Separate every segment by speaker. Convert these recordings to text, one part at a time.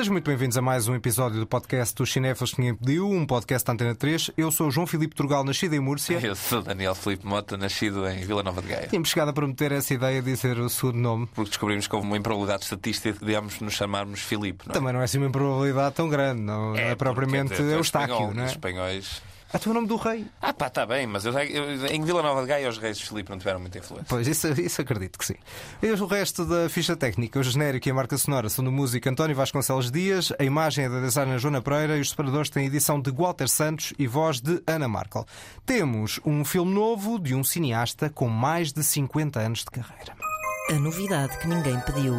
Speaker 1: Sejam muito bem-vindos a mais um episódio do podcast do Cinéfilos que ninguém pediu, um podcast da Antena 3. Eu sou o João Filipe Turgal, nascido em Múrcia.
Speaker 2: Eu sou Daniel Filipe Mota, nascido em Vila Nova de Gaia.
Speaker 1: Tínhamos chegado a prometer essa ideia de dizer o segundo nome.
Speaker 2: Porque descobrimos que houve uma improbabilidade estatística de devemos nos chamarmos Filipe. Não é?
Speaker 1: Também não é assim uma improbabilidade tão grande, não é,
Speaker 2: porque,
Speaker 1: propriamente Eustáquio, não é?
Speaker 2: Os espanhóis.
Speaker 1: Ah, tu é o nome do rei.
Speaker 2: Ah, pá, está bem, mas eu, eu- em Vila Nova de Gaia os reis de Filipe não tiveram muita influência.
Speaker 1: Pois, isso, isso acredito que sim. E o resto da ficha técnica, o genérico e a marca sonora são do músico António Vasconcelos Dias, a imagem é da designer Joana Pereira e os separadores têm edição de Walter Santos e voz de Ana Markel. Temos um filme novo de um cineasta com mais de 50 anos de carreira.
Speaker 3: A novidade que ninguém pediu.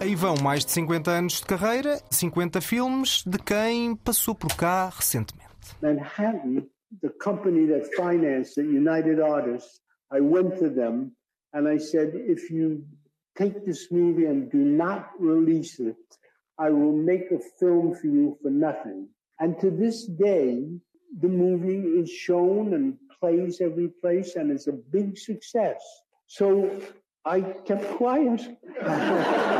Speaker 1: Aí vão mais de 50 anos de carreira, 50 filmes de quem passou por cá recentemente.
Speaker 4: Manhattan, the company that financed the United Artists, I went to them and I said, if you take this movie and do not release it, I will make a film for you for nothing. And to this day, the movie is shown and plays every place and it's a big success. So I kept quiet.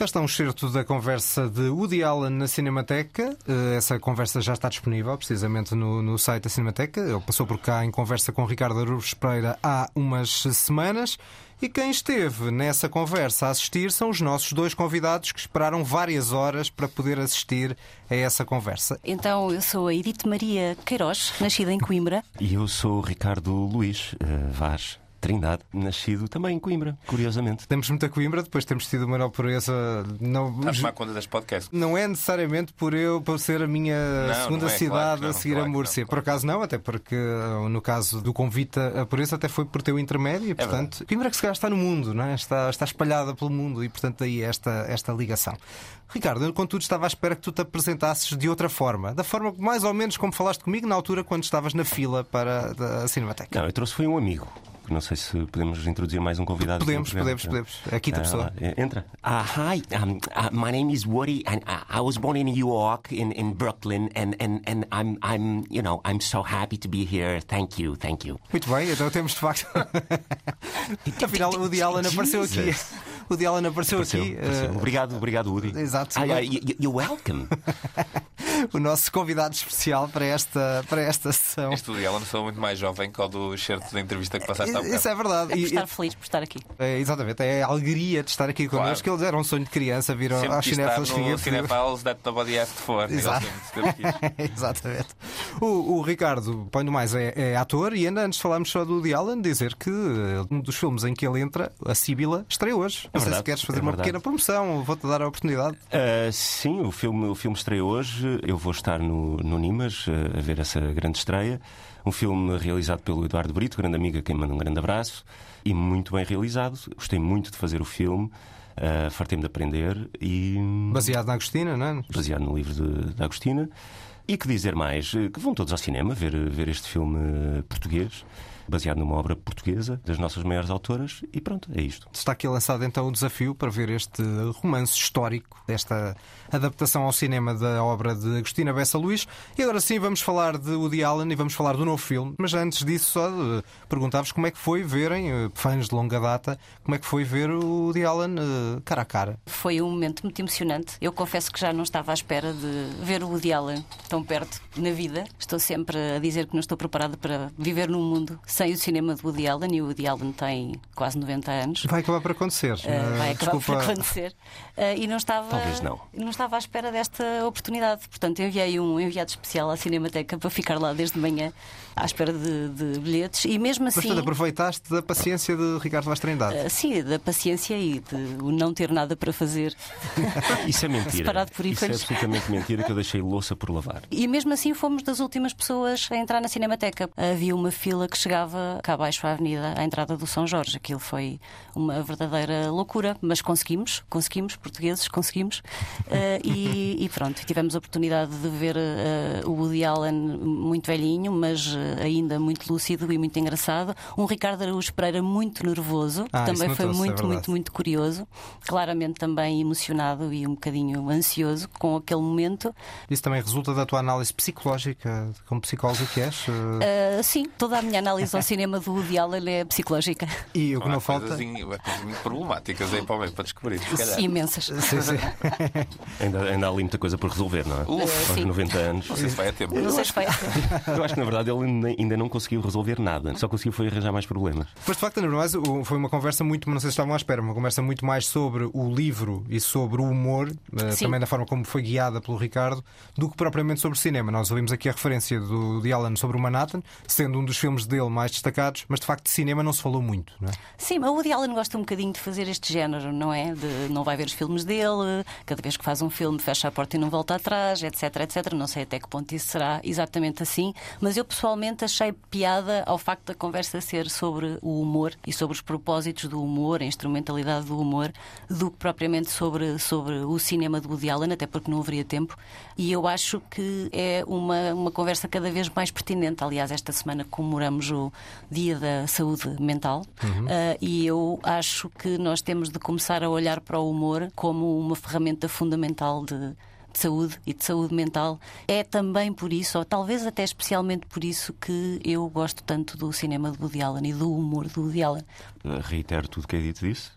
Speaker 1: Cá está um excerto da conversa de Woody Allen na Cinemateca. Eh, Essa conversa já está disponível, precisamente no, no site da Cinemateca. Ele passou por cá em conversa com Ricardo Arubes Pereira há umas semanas. E quem esteve nessa conversa a assistir são os nossos dois convidados que esperaram várias horas para poder assistir a essa conversa.
Speaker 5: Então, eu sou a Edith Maria Queiroz, nascida em Coimbra.
Speaker 6: E eu sou o Ricardo Luís eh, Vaz Trindade, nascido também em Coimbra, curiosamente.
Speaker 1: Temos muita Coimbra, depois temos tido uma pureza. Não,
Speaker 2: Estás a tomar conta deste podcast.
Speaker 1: não é necessariamente por eu por ser a minha
Speaker 2: Não,
Speaker 1: segunda
Speaker 2: não é,
Speaker 1: cidade
Speaker 2: claro não,
Speaker 1: a seguir
Speaker 2: claro
Speaker 1: a Múrcia.
Speaker 2: não,
Speaker 1: Por acaso não, até porque uh, no caso do convite a por isso até foi por teu intermédio e, portanto, Coimbra que se calhar está no mundo, não é? está, está espalhada pelo mundo e, portanto, daí esta, esta ligação. Ricardo, eu, contudo, estava à espera que tu te apresentasses de outra forma, da forma mais ou menos como falaste comigo na altura quando estavas na fila para a Cinemateca.
Speaker 6: Não, eu trouxe foi um amigo. Não sei se podemos introduzir mais um convidado.
Speaker 1: Podemos,
Speaker 6: no programa.
Speaker 1: podemos, podemos. Aqui da
Speaker 6: Ah,
Speaker 1: pessoa.
Speaker 6: eh, Entra.
Speaker 7: Uh, hi, um, uh, my name is Woody, and I, I was born in New York, in, in Brooklyn, and, and, and I'm, I'm, you know, I'm so happy to be here. Thank you, thank you.
Speaker 1: Muito bem, então temos de facto. Afinal, o Woody Allen apareceu aqui. O Woody Allen apareceu,
Speaker 6: Apareceu,
Speaker 1: aqui.
Speaker 6: apareceu.
Speaker 1: uh,
Speaker 6: Obrigado, obrigado, Woody.
Speaker 1: Exato.
Speaker 7: Ah, uh, y- y- you're welcome.
Speaker 1: o nosso convidado especial para esta, para esta sessão.
Speaker 2: Este de Ellen sou muito mais jovem que o do excerto da entrevista que passaste há bocado.
Speaker 1: Isso é verdade.
Speaker 5: É por
Speaker 1: E-
Speaker 5: estar feliz por estar aqui.
Speaker 1: é, exatamente, é a alegria de estar aqui connosco.
Speaker 2: Claro.
Speaker 1: Eles eram um sonho de criança, viram aos cinéfilos que.
Speaker 2: Cinefiles That Nobody Asked For.
Speaker 1: Exato. Exatamente. O, o Ricardo, põe no mais, é, é ator e ainda antes de falarmos só do Woody Allen, dizer que eh, um dos filmes em que ele entra, a Síbila, estreia hoje. Não sei se queres fazer
Speaker 6: é
Speaker 1: uma pequena promoção, vou-te dar a oportunidade.
Speaker 6: Ah, sim, o filme, o filme estreia hoje. Eu vou estar no, no Nimas ah, a ver essa grande estreia. Um filme realizado pelo Eduardo Brito, grande amigo, a quem manda um grande abraço. E muito bem realizado. Gostei muito de fazer o filme. Uh, Fartei-me de aprender e.
Speaker 1: Baseado na Agostina, não é?
Speaker 6: baseado no livro de, de Agostina. E que dizer mais? Que vão todos ao cinema ver, ver este filme português, baseado numa obra portuguesa, das nossas maiores autoras, e pronto, é isto.
Speaker 1: Está aqui lançado então o desafio para ver este romance histórico, desta adaptação ao cinema da obra de Agostina Bessa Luís. E agora sim vamos falar de Woody Allen e vamos falar do novo filme. Mas antes disso, só perguntava-vos como é que foi verem, eh, fãs de longa data, como é que foi ver o Woody Allen eh, cara a cara.
Speaker 5: Foi um momento muito emocionante. Eu confesso que já não estava à espera de ver o Woody Allen tão perto na vida. Estou sempre a dizer que não estou preparada para viver num mundo sem o cinema de Woody Allen e o Woody Allen tem quase 90 anos.
Speaker 1: Vai acabar por acontecer.
Speaker 5: Uh, vai acabar
Speaker 1: Desculpa.
Speaker 5: por acontecer. Uh, e não estava,
Speaker 6: Talvez não.
Speaker 5: não estava à espera desta oportunidade. Portanto, enviei um enviado especial à Cinemateca para ficar lá desde manhã à espera de, de bilhetes. E mesmo assim.
Speaker 1: portanto, aproveitaste da paciência de Ricardo Vaz Trindade.
Speaker 5: uh, sim, da paciência e de o não ter nada para fazer.
Speaker 6: Isso é mentira.
Speaker 5: Separado por
Speaker 6: Isso é absolutamente mentira que eu deixei louça por lavar.
Speaker 5: E mesmo assim fomos das últimas pessoas a entrar na Cinemateca. Havia uma fila que chegava cá abaixo à avenida, à entrada do São Jorge. Aquilo foi uma verdadeira loucura, mas conseguimos, conseguimos, portugueses, conseguimos. Eh, e, e pronto, tivemos a oportunidade de ver eh, o Woody Allen muito velhinho, mas eh, ainda muito lúcido e muito engraçado. Um Ricardo Araújo Pereira muito nervoso, que
Speaker 1: Ah, isso
Speaker 5: também foi
Speaker 1: é
Speaker 5: muito,
Speaker 1: verdade.
Speaker 5: muito, muito curioso. Claramente também emocionado e um bocadinho ansioso com aquele momento.
Speaker 1: Isso também resulta da tua análise psicológica, como psicólogo que és?
Speaker 5: Uh, sim, toda a minha análise ligação ao cinema do Woody Allen é psicológica.
Speaker 1: E o que
Speaker 2: Há
Speaker 1: não falta.
Speaker 2: coisas, coisas muito problemáticas aí para o meio para descobrir.
Speaker 5: Imensas.
Speaker 1: Sim, sim.
Speaker 6: Ainda, ainda há ali muita coisa por resolver, não é?
Speaker 2: Uf,
Speaker 6: Aos
Speaker 5: sim.
Speaker 6: 90 anos.
Speaker 2: não sei se vai a tempo.
Speaker 5: Não sei se foi.
Speaker 6: Eu acho que na verdade ele ainda- não conseguiu resolver nada, só conseguiu foi arranjar mais problemas.
Speaker 1: Mas de facto, Ana mais, foi uma conversa muito, não sei se estavam à espera, uma conversa muito mais sobre o livro e sobre o humor, eh,
Speaker 5: Sim.
Speaker 1: também da forma como foi guiada pelo Ricardo, do que propriamente sobre cinema. Nós ouvimos aqui a referência do de Alan sobre o Manhattan, sendo um dos filmes dele mais destacados, mas de facto de cinema não se falou muito, não é?
Speaker 5: Sim, o Woody Allen gosta um bocadinho de fazer este género, não é? De não vai ver os filmes dele, cada vez que faz um filme fecha a porta e não volta atrás, etc, etc. Não sei até que ponto isso será exatamente assim, mas eu pessoalmente achei piada ao facto da conversa ser sobre o humor e sobre os propósitos do humor, a instrumentalidade do humor, do que propriamente sobre, sobre o cinema do Woody Allen, até porque não haveria tempo. E eu acho que é uma, uma conversa cada vez mais pertinente. Aliás, esta semana comemoramos o Dia da Saúde Mental ah, e eu acho que nós temos de começar a olhar para o humor como uma ferramenta fundamental de. De saúde e de saúde mental. É também por isso, ou talvez até especialmente por isso, que eu gosto tanto do cinema de Woody Allen e do humor do Woody Allen.
Speaker 6: Uh, Reitero tudo o que é dito disso.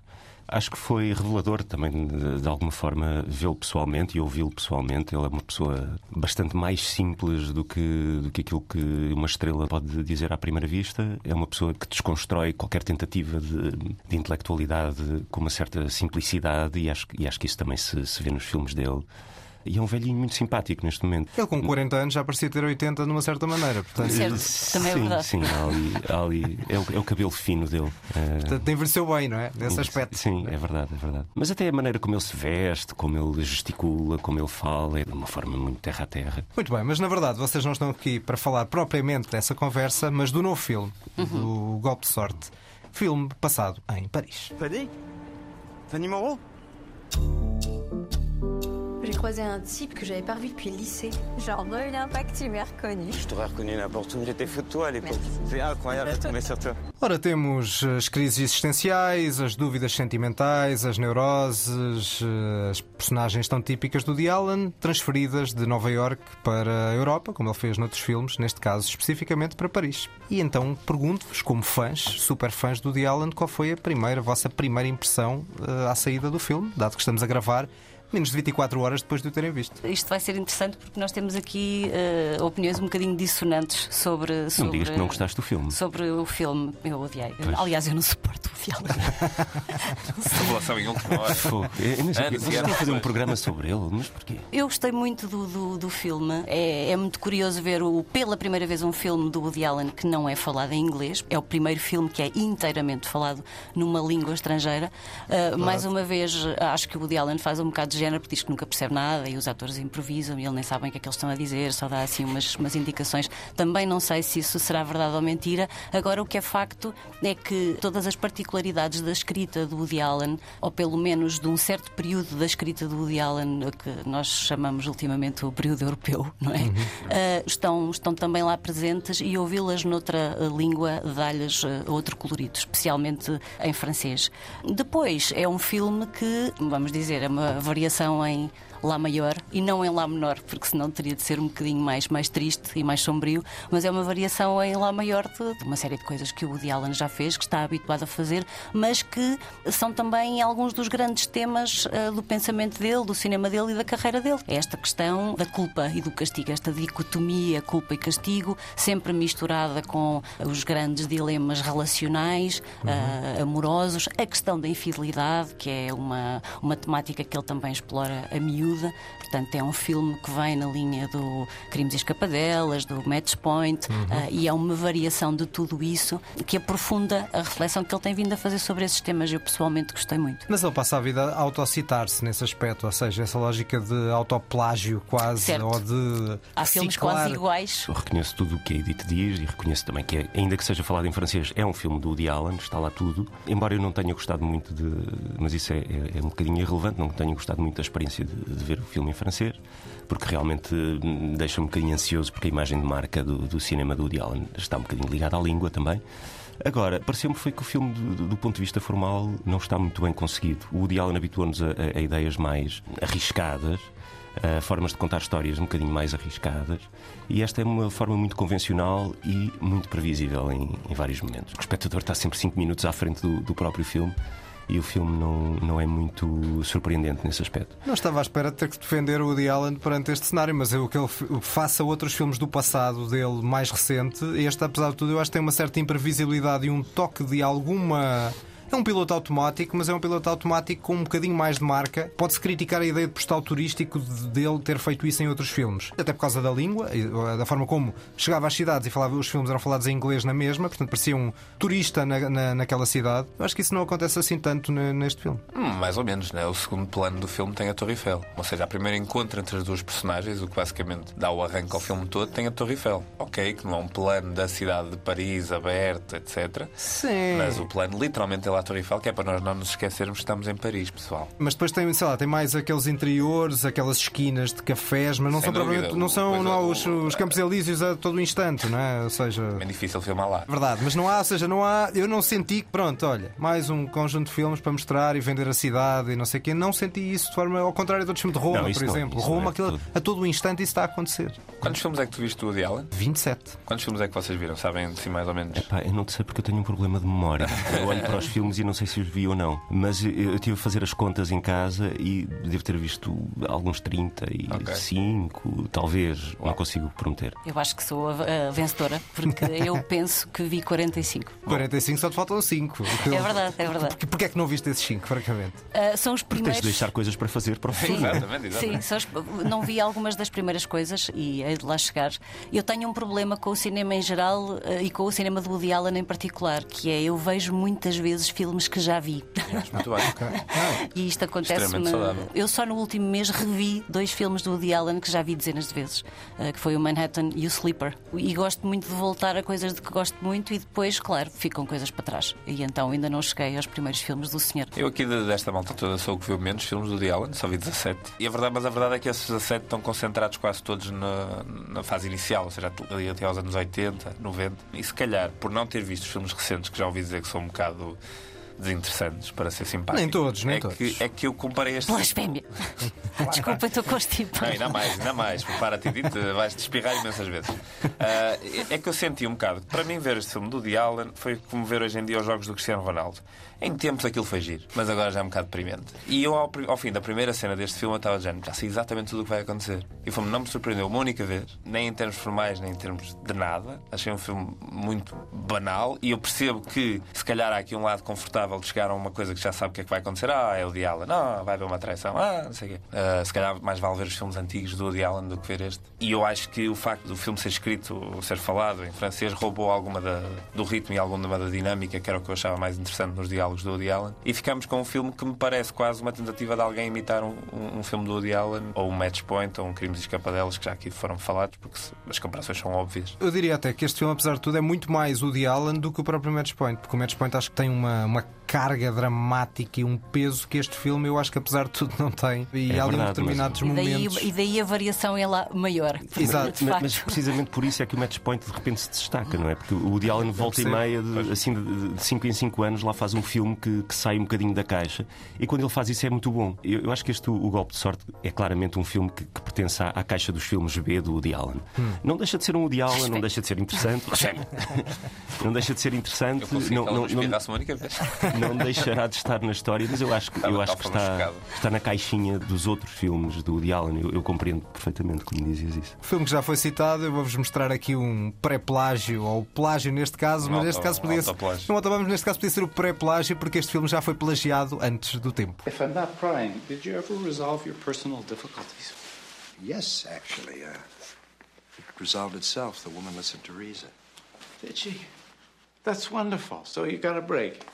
Speaker 6: Acho que foi revelador também, de, de alguma forma, vê-lo pessoalmente e ouvi-lo pessoalmente. Ele é uma pessoa bastante mais simples do que, do que aquilo que uma estrela pode dizer à primeira vista. É uma pessoa que desconstrói qualquer tentativa de, de intelectualidade com uma certa simplicidade e acho, e acho que isso também se, se vê nos filmes dele. E é um velhinho muito simpático neste momento.
Speaker 1: Ele com 40 anos já parecia ter 80 de uma certa maneira, portanto,
Speaker 5: Certo, também é
Speaker 6: sim,
Speaker 5: verdade.
Speaker 6: Sim, há ali, há ali- é, o, é o cabelo fino dele. É,
Speaker 1: portanto envelheceu bem, não é? Nesse aspecto.
Speaker 6: Sim, é verdade, é verdade. Mas até a maneira como ele se veste, como ele gesticula, como ele fala, é de uma forma muito terra a terra.
Speaker 1: Muito bem, mas na verdade vocês não estão aqui para falar propriamente dessa conversa, mas do novo filme, do Golpe de Sorte. Filme passado em Paris.
Speaker 8: Fanny Fanny Moreau
Speaker 9: J'ai croisé un type que j'avais pas revu depuis le lycée.
Speaker 10: Reviens pas que tu m'aies reconnu.
Speaker 8: Je t'aurais reconnu n'importe où. J'étais fou de toi à l'époque. C'est incroyable de tomber sur toi.
Speaker 1: Ora, temos as crises existenciais, as dúvidas sentimentais, as neuroses, as personagens tão típicas do Woody Allen, transferidas de Nova York para a Europa, como ele fez noutros filmes, neste caso especificamente para Paris. E então pergunto-vos, como fãs, super fãs do Woody Allen, qual foi a primeira, a vossa primeira impressão eh, à saída do filme, dado que estamos a gravar menos de 24 horas depois de o terem visto.
Speaker 5: Isto vai ser interessante porque nós temos aqui eh, opiniões um bocadinho dissonantes sobre,
Speaker 6: Não
Speaker 5: sobre,
Speaker 6: digas que não gostaste do filme.
Speaker 5: sobre o filme. Eu odiei.
Speaker 6: Pois.
Speaker 5: Aliás, eu não suporto o filme.
Speaker 2: Revelação em última hora. E
Speaker 6: Vocês estão a fazer um programa sobre ele, mas porquê?
Speaker 5: Eu gostei muito do, do, do filme. É, é muito curioso ver o, pela primeira vez um filme do Woody Allen que não é falado em inglês. É o primeiro filme que é inteiramente falado numa língua estrangeira. Uh, mais uma vez, acho que o Woody Allen faz um bocado de género porque diz que nunca percebe nada e os atores improvisam e ele nem sabem o que é que eles estão a dizer, só dá assim umas, umas indicações. Também não sei se isso será verdade ou mentira. Agora, o que é facto é que todas as particularidades da escrita do Woody Allen, ou pelo menos de um certo período da escrita do Woody Allen, que nós chamamos ultimamente o período europeu, não é? Ah, estão, estão também lá presentes e ouvi-las noutra ah, língua dá-lhes ah, outro colorido, especialmente em francês. Depois, é um filme que, vamos dizer, é uma variação em Lá maior e não em Lá menor, porque senão teria de ser um bocadinho mais, mais triste e mais sombrio, mas é uma variação em Lá maior de, de uma série de coisas que o Woody Allen já fez, que está habituado a fazer, mas que são também alguns dos grandes temas ah, do pensamento dele, do cinema dele e da carreira dele. É esta questão da culpa e do castigo, esta dicotomia culpa e castigo, sempre misturada com os grandes dilemas relacionais, ah, amorosos, a questão da infidelidade, que é uma, uma temática que ele também explora a miúda. Portanto, é um filme que vem na linha do Crimes e Escapadelas, do Match Point, ah, e é uma variação de tudo isso que aprofunda a reflexão que ele tem vindo a fazer sobre esses temas. Eu pessoalmente gostei muito.
Speaker 1: Mas ele passa a vida a autocitar-se nesse aspecto, ou seja, essa lógica de autoplágio quase,
Speaker 5: Certo.
Speaker 1: ou de.
Speaker 5: Há filmes
Speaker 1: reciclar.
Speaker 5: quase iguais.
Speaker 6: Eu reconheço tudo o que a Edith diz e reconheço também que, ainda que seja falado em francês, é um filme do Woody Allen, está lá tudo. Embora eu não tenha gostado muito de. Mas isso é, é- é um bocadinho irrelevante, não tenho gostado muito experiência de, de ver o filme em francês, porque realmente hum, deixa-me um bocadinho ansioso, porque a imagem de marca do, do cinema do Woody Allen está um bocadinho ligada à língua também. Agora, pareceu-me foi que o filme, do, do- ponto de vista formal, não está muito bem conseguido. O Woody Allen habituou-nos a, a- a ideias mais arriscadas. uh, formas de contar histórias um bocadinho mais arriscadas. E esta é uma forma muito convencional e muito previsível em, em vários momentos. O espectador está sempre 5 minutos à frente do, do próprio filme e o filme não, não é muito surpreendente nesse aspecto.
Speaker 1: Não estava à espera de ter que defender o Woody Allen perante este cenário, mas eu que ele faça outros filmes do passado dele mais recente, este, apesar de tudo, eu acho que tem uma certa imprevisibilidade e um toque de alguma é um piloto automático, mas é um piloto automático com um bocadinho mais de marca. Pode-se criticar a ideia de postal turístico dele ter feito isso em outros filmes. Até por causa da língua, da forma como chegava às cidades e falava, os filmes eram falados em inglês na mesma, portanto parecia um turista na, na, naquela cidade. Eu acho que isso não acontece assim tanto neste filme.
Speaker 2: Hum, mais ou menos, né? O segundo plano do filme tem a Torre Eiffel. Ou seja, a primeira encontro entre as duas personagens, o que basicamente dá o arranque ao filme todo, tem a Torre Eiffel. Ok, que não é um plano da cidade de Paris aberto, etc.
Speaker 1: Sim.
Speaker 2: Mas o plano literalmente é lá Torre Eiffel, que é para nós não nos esquecermos que estamos em Paris, pessoal.
Speaker 1: Mas depois tem, sei lá, tem mais aqueles interiores, aquelas esquinas de cafés, mas não
Speaker 2: Sem
Speaker 1: são propriamente, não são não há os,
Speaker 2: o-
Speaker 1: os Campos Elíseos a todo o instante, não é? Ou seja.
Speaker 2: É difícil filmar lá.
Speaker 1: Verdade, mas não há, ou seja, não há. Eu não senti que, pronto, olha, mais um conjunto de filmes para mostrar e vender a cidade e não sei o quê. Não senti isso de forma. Ao contrário de outros filmes de Roma,
Speaker 6: Não,
Speaker 1: por
Speaker 6: não,
Speaker 1: exemplo.
Speaker 6: não
Speaker 1: Roma,
Speaker 6: é
Speaker 1: aquilo, a todo o instante isso está a acontecer.
Speaker 2: Quantos filmes é que tu viste do Woody Allen?
Speaker 1: 27.
Speaker 2: Quantos filmes é que vocês viram? Sabem, assim, mais ou menos?
Speaker 6: Pá, eu não te sei porque eu tenho um problema de memória. Eu olho para os filmes e não sei se os vi ou não. Mas eu, tive a fazer as contas em casa e devo ter visto alguns 35, talvez. Não consigo prometer.
Speaker 5: Eu acho que sou a, a vencedora, porque eu penso que vi 45.
Speaker 1: 45 só te faltam 5.
Speaker 5: É verdade, é verdade.
Speaker 1: Porquê, porquê é que não viste esses 5, francamente?
Speaker 5: Ah, são os
Speaker 6: Tens
Speaker 5: primeiros.
Speaker 6: de deixar coisas para fazer para o
Speaker 5: Sim,
Speaker 6: filme.
Speaker 2: Exatamente, exatamente.
Speaker 5: Sim, são os- não vi algumas das primeiras coisas e hei de lá chegar. Eu tenho um problema com o cinema em geral eh, e com o cinema do Woody Allen em particular, que é eu vejo muitas vezes filmes que já vi.
Speaker 2: Muito bem.
Speaker 5: E isto
Speaker 2: saudável.
Speaker 5: Eu só no último mês revi dois filmes do Woody Allen que já vi dezenas de vezes, eh, que foi o Manhattan e o Sleeper. E gosto muito de voltar a coisas de que gosto muito e depois, claro, ficam coisas para trás. E então ainda não cheguei aos primeiros filmes do senhor.
Speaker 2: Eu aqui de- desta malta toda sou o que viu menos filmes do Woody Allen, só vi 17. E a verdade, mas a verdade é que esses 17 estão concentrados quase todos na, na fase inicial, ou seja, ali até aos anos 80, 90. E se calhar, por não ter visto os filmes recentes, que já ouvi dizer que são um bocado desinteressantes, para ser simpático.
Speaker 1: Nem todos, nem
Speaker 2: é
Speaker 1: todos.
Speaker 2: Que, é que eu comparei este
Speaker 5: Blasfémia! Desculpa, estou constipada.
Speaker 2: Não, ainda mais, ainda mais. Prepara-te, Edith, vais-te espirrar imensas vezes. Ah, é que eu senti um bocado. Para mim, ver este filme do Woody Allen foi como ver hoje em dia os jogos do Cristiano Ronaldo. Em tempos aquilo foi giro, mas agora já é um bocado deprimente. E eu, ao, ao fim da primeira cena deste filme, eu estava dizendo, já sei exatamente tudo o que vai acontecer. E o filme não me surpreendeu uma única vez, nem em termos formais, nem em termos de nada. Achei um filme muito banal e eu percebo que, se calhar, há aqui um lado confortável de chegar a uma coisa que já sabe o que é que vai acontecer. Ah, é o Woody Allen. Ah, vai haver uma traição. Ah, não sei o quê. Ah, se calhar mais vale ver os filmes antigos do Woody Allen do que ver este. E eu acho que o facto do filme ser escrito, ser falado em francês, roubou alguma da- do ritmo e alguma da dinâmica, que era o que eu achava mais interessante nos diálogos do Woody Allen. E ficamos com um filme que me parece quase uma tentativa de alguém imitar um, um- um filme do Woody Allen, ou um Match Point, ou um Crimes e Escapadelas, que já aqui foram falados, porque as comparações são óbvias.
Speaker 1: Eu diria até que este filme, apesar de tudo, é muito mais o Woody Allen do que o próprio Match Point, porque o Match Point acho que tem uma, uma carga dramática e um peso que este filme eu acho que apesar de tudo não tem. E
Speaker 6: É
Speaker 1: há ali determinados
Speaker 5: E daí,
Speaker 1: momentos.
Speaker 5: e daí a variação é lá maior.
Speaker 1: Exato.
Speaker 6: Mas, mas precisamente por isso é que o Match Point de repente se destaca, não é? Porque o Woody Allen volta e meia, de, assim, de 5 em 5 anos, lá faz um filme que, que sai um bocadinho da caixa e quando ele faz isso é muito bom. Eu, eu acho que este, o, Golpe de Sorte, é claramente um filme que, que pertence à, à caixa dos filmes B do Woody Allen. Não deixa de ser um Woody Allen, não deixa de ser interessante. não deixa de ser interessante.
Speaker 2: Eu
Speaker 6: Não, não,
Speaker 2: não
Speaker 6: não, deixará de estar na história, mas eu acho que, eu acho que está, está na caixinha dos outros filmes do Woody Allen. Eu, eu compreendo perfeitamente como dizes isso.
Speaker 1: O filme que já foi citado, eu vou-vos mostrar aqui um pré-plágio, ou plágio neste caso, mas neste caso podia ser. Não, automóveis, neste caso podia ser o pré-plágio, porque este filme já foi plagiado antes do tempo.
Speaker 11: If I'm not prying, did you ever resolve your personal difficulties?
Speaker 12: Yes, actually. Uh, it resolved itself. The woman listened to reason.
Speaker 11: Did she? That's wonderful. So you got a break.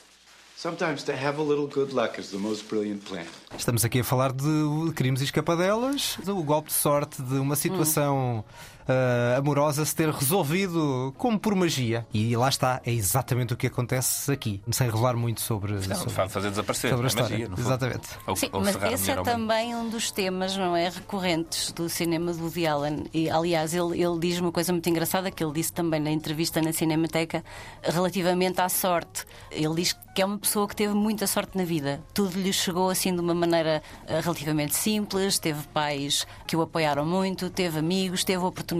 Speaker 1: Estamos aqui a falar de crimes e escapadelas, do golpe de sorte, de uma situação uh, amorosa se ter resolvido como por magia. E lá está, é exatamente o que acontece aqui, sem revelar muito sobre.
Speaker 2: Não,
Speaker 1: sobre,
Speaker 2: fazer desaparecer
Speaker 1: sobre a
Speaker 2: é
Speaker 1: história.
Speaker 2: magia.
Speaker 1: Exatamente.
Speaker 2: Ou-
Speaker 5: Sim,
Speaker 2: ou
Speaker 5: mas esse é também um dos temas, não é, recorrentes do cinema do Woody Allen. E, aliás, ele, ele diz uma coisa muito engraçada que ele disse também na entrevista na Cinemateca relativamente à sorte. Ele diz que é uma pessoa que teve muita sorte na vida. Tudo lhe chegou assim de uma maneira eh, relativamente simples, teve pais que o apoiaram muito, teve amigos, teve oportunidades